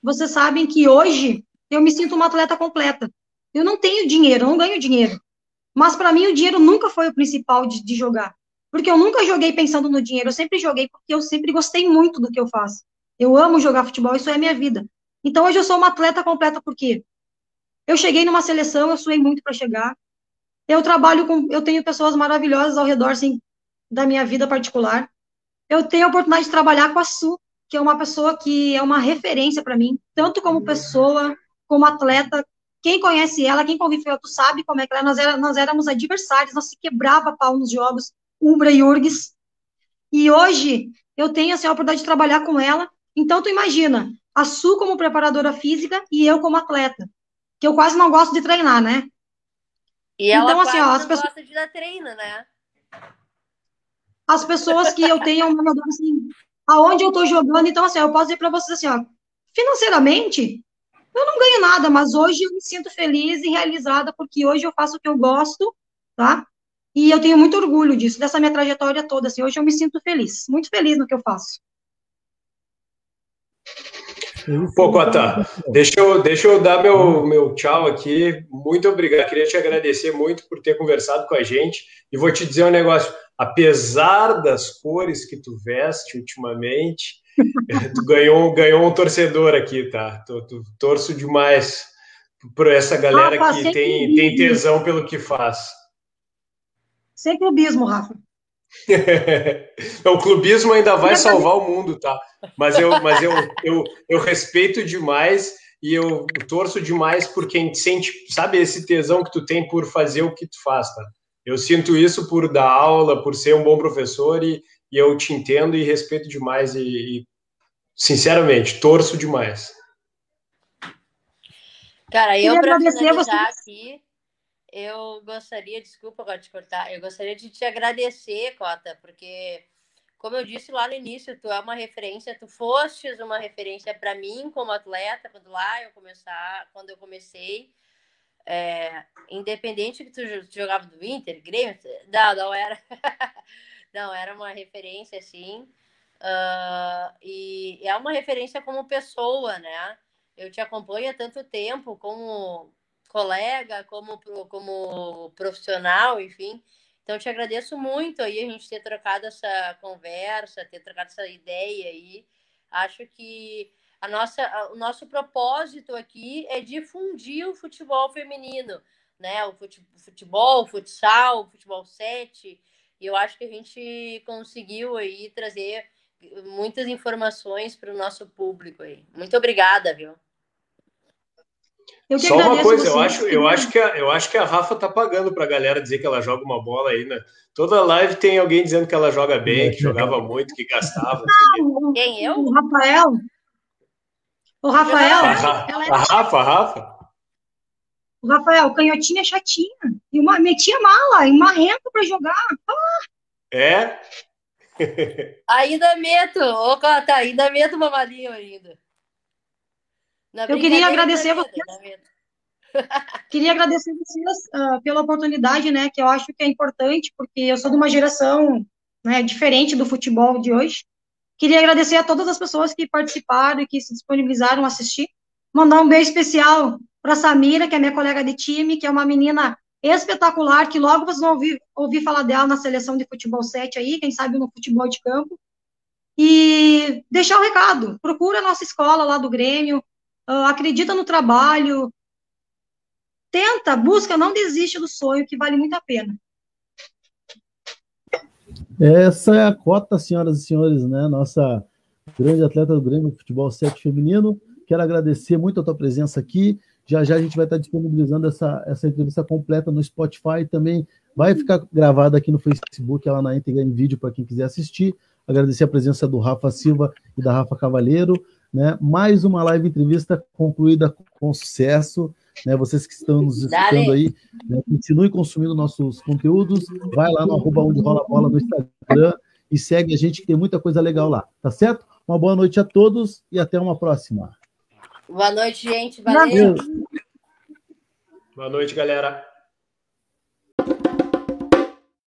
Vocês sabem que hoje eu me sinto uma atleta completa. Eu não tenho dinheiro, eu não ganho dinheiro. Mas para mim o dinheiro nunca foi o principal de, de, jogar. Porque eu nunca joguei pensando no dinheiro, eu sempre joguei porque eu sempre gostei muito do que eu faço. Eu amo jogar futebol, isso é minha vida. Então hoje eu sou uma atleta completa porque eu cheguei numa seleção, eu suei muito para chegar. Eu trabalho com, eu tenho pessoas maravilhosas ao redor assim, da minha vida particular. Eu tenho a oportunidade de trabalhar com a Su, que é uma pessoa que é uma referência para mim, tanto como pessoa, como atleta, quem conhece ela, quem convive com ela, tu sabe como é que ela, nós, era, nós éramos adversários, nós se quebrava pau nos jogos, Umbra e Urgs. E hoje eu tenho assim, a oportunidade de trabalhar com ela. Então tu imagina, a Su como preparadora física e eu como atleta, que eu quase não gosto de treinar, né? E ela então, assim, ó, as pessoas... gosta de dar treino, né? As pessoas que eu tenho, assim, aonde eu tô jogando, então assim, eu posso dizer para vocês assim, ó, financeiramente, eu não ganho nada, mas hoje eu me sinto feliz e realizada, porque hoje eu faço o que eu gosto, tá? E eu tenho muito orgulho disso, dessa minha trajetória toda, assim, hoje eu me sinto feliz, muito feliz no que eu faço. Pô, Cota, deixa eu, deixa eu dar meu, meu tchau aqui. Muito obrigado. Queria te agradecer muito por ter conversado com a gente. E vou te dizer um negócio: apesar das cores que tu veste ultimamente, tu ganhou, ganhou um torcedor aqui, tá? Tu, tu, torço demais por essa galera ah, que tem, tem tesão pelo que faz. Sem clubismo, Rafa. o clubismo ainda vai salvar o mundo, tá? Mas eu, mas eu, eu, eu respeito demais e eu torço demais por quem sente, sabe, esse tesão que tu tem por fazer o que tu faz, tá? Eu sinto isso por dar aula, por ser um bom professor e, e eu te entendo e respeito demais e, e sinceramente, torço demais. Cara, eu para finalizar aqui, eu gostaria, desculpa agora te cortar, eu gostaria de te agradecer, Cota, porque como eu disse lá no início, tu é uma referência, tu fostes uma referência para mim como atleta, quando lá eu começar, quando eu comecei, é, independente que tu jogava do Inter, Grêmio, não, não era, não, era uma referência, assim, uh, e é uma referência como pessoa, né, eu te acompanho há tanto tempo como colega, como, como profissional, enfim. Então, te agradeço muito aí a gente ter trocado essa conversa, ter trocado essa ideia aí. Acho que a nossa, o nosso propósito aqui é difundir o futebol feminino, né? O futebol, o futsal, o futebol 7. E eu acho que a gente conseguiu aí trazer muitas informações para o nosso público aí. Muito obrigada, viu? Só uma coisa, eu acho, eu, acho que a, eu acho que a Rafa tá pagando para a galera dizer que ela joga uma bola aí, né? Toda live tem alguém dizendo que ela joga bem, que jogava muito, que gastava. Quem, eu? O Rafael. O Rafael. A, Ra é a Rafa, a Rafa. O Rafael, canhotinha chatinha. E uma, metia mala, e marrento para jogar. Ah. É? ainda meto, ô Cota, ainda meto uma malinha ainda. Eu queria agradecer vocês. queria agradecer vocês uh, pela oportunidade, né? Que eu acho que é importante, porque eu sou de uma geração né, diferente do futebol de hoje. Queria agradecer a todas as pessoas que participaram e que se disponibilizaram a assistir. Mandar um beijo especial para Samira, que é minha colega de time, que é uma menina espetacular, que logo vocês vão ouvir, ouvir falar dela na seleção de futebol 7 aí, quem sabe no futebol de campo. E deixar o recado, procura a nossa escola lá do Grêmio, uh, acredita no trabalho, tenta, busca, não desiste do sonho, que vale muito a pena. Essa é a cota, senhoras e senhores, né? Nossa grande atleta do Grêmio Futebol 7 Feminino. Quero agradecer muito a tua presença aqui. Já já a gente vai estar disponibilizando essa, essa entrevista completa no Spotify também. Vai ficar gravada aqui no Facebook, ela na íntegra em vídeo para quem quiser assistir. Agradecer a presença do Rafa Silva e da Rafa Cavalheiro. Né? Mais uma live entrevista concluída com sucesso. Né? Vocês que estão nos escutando aí, né? continue consumindo nossos conteúdos. Vai lá no arroba onde rola bola no Instagram e segue a gente que tem muita coisa legal lá, tá certo? Uma boa noite a todos e até uma próxima. Boa noite, gente. Valeu. Boa noite, galera.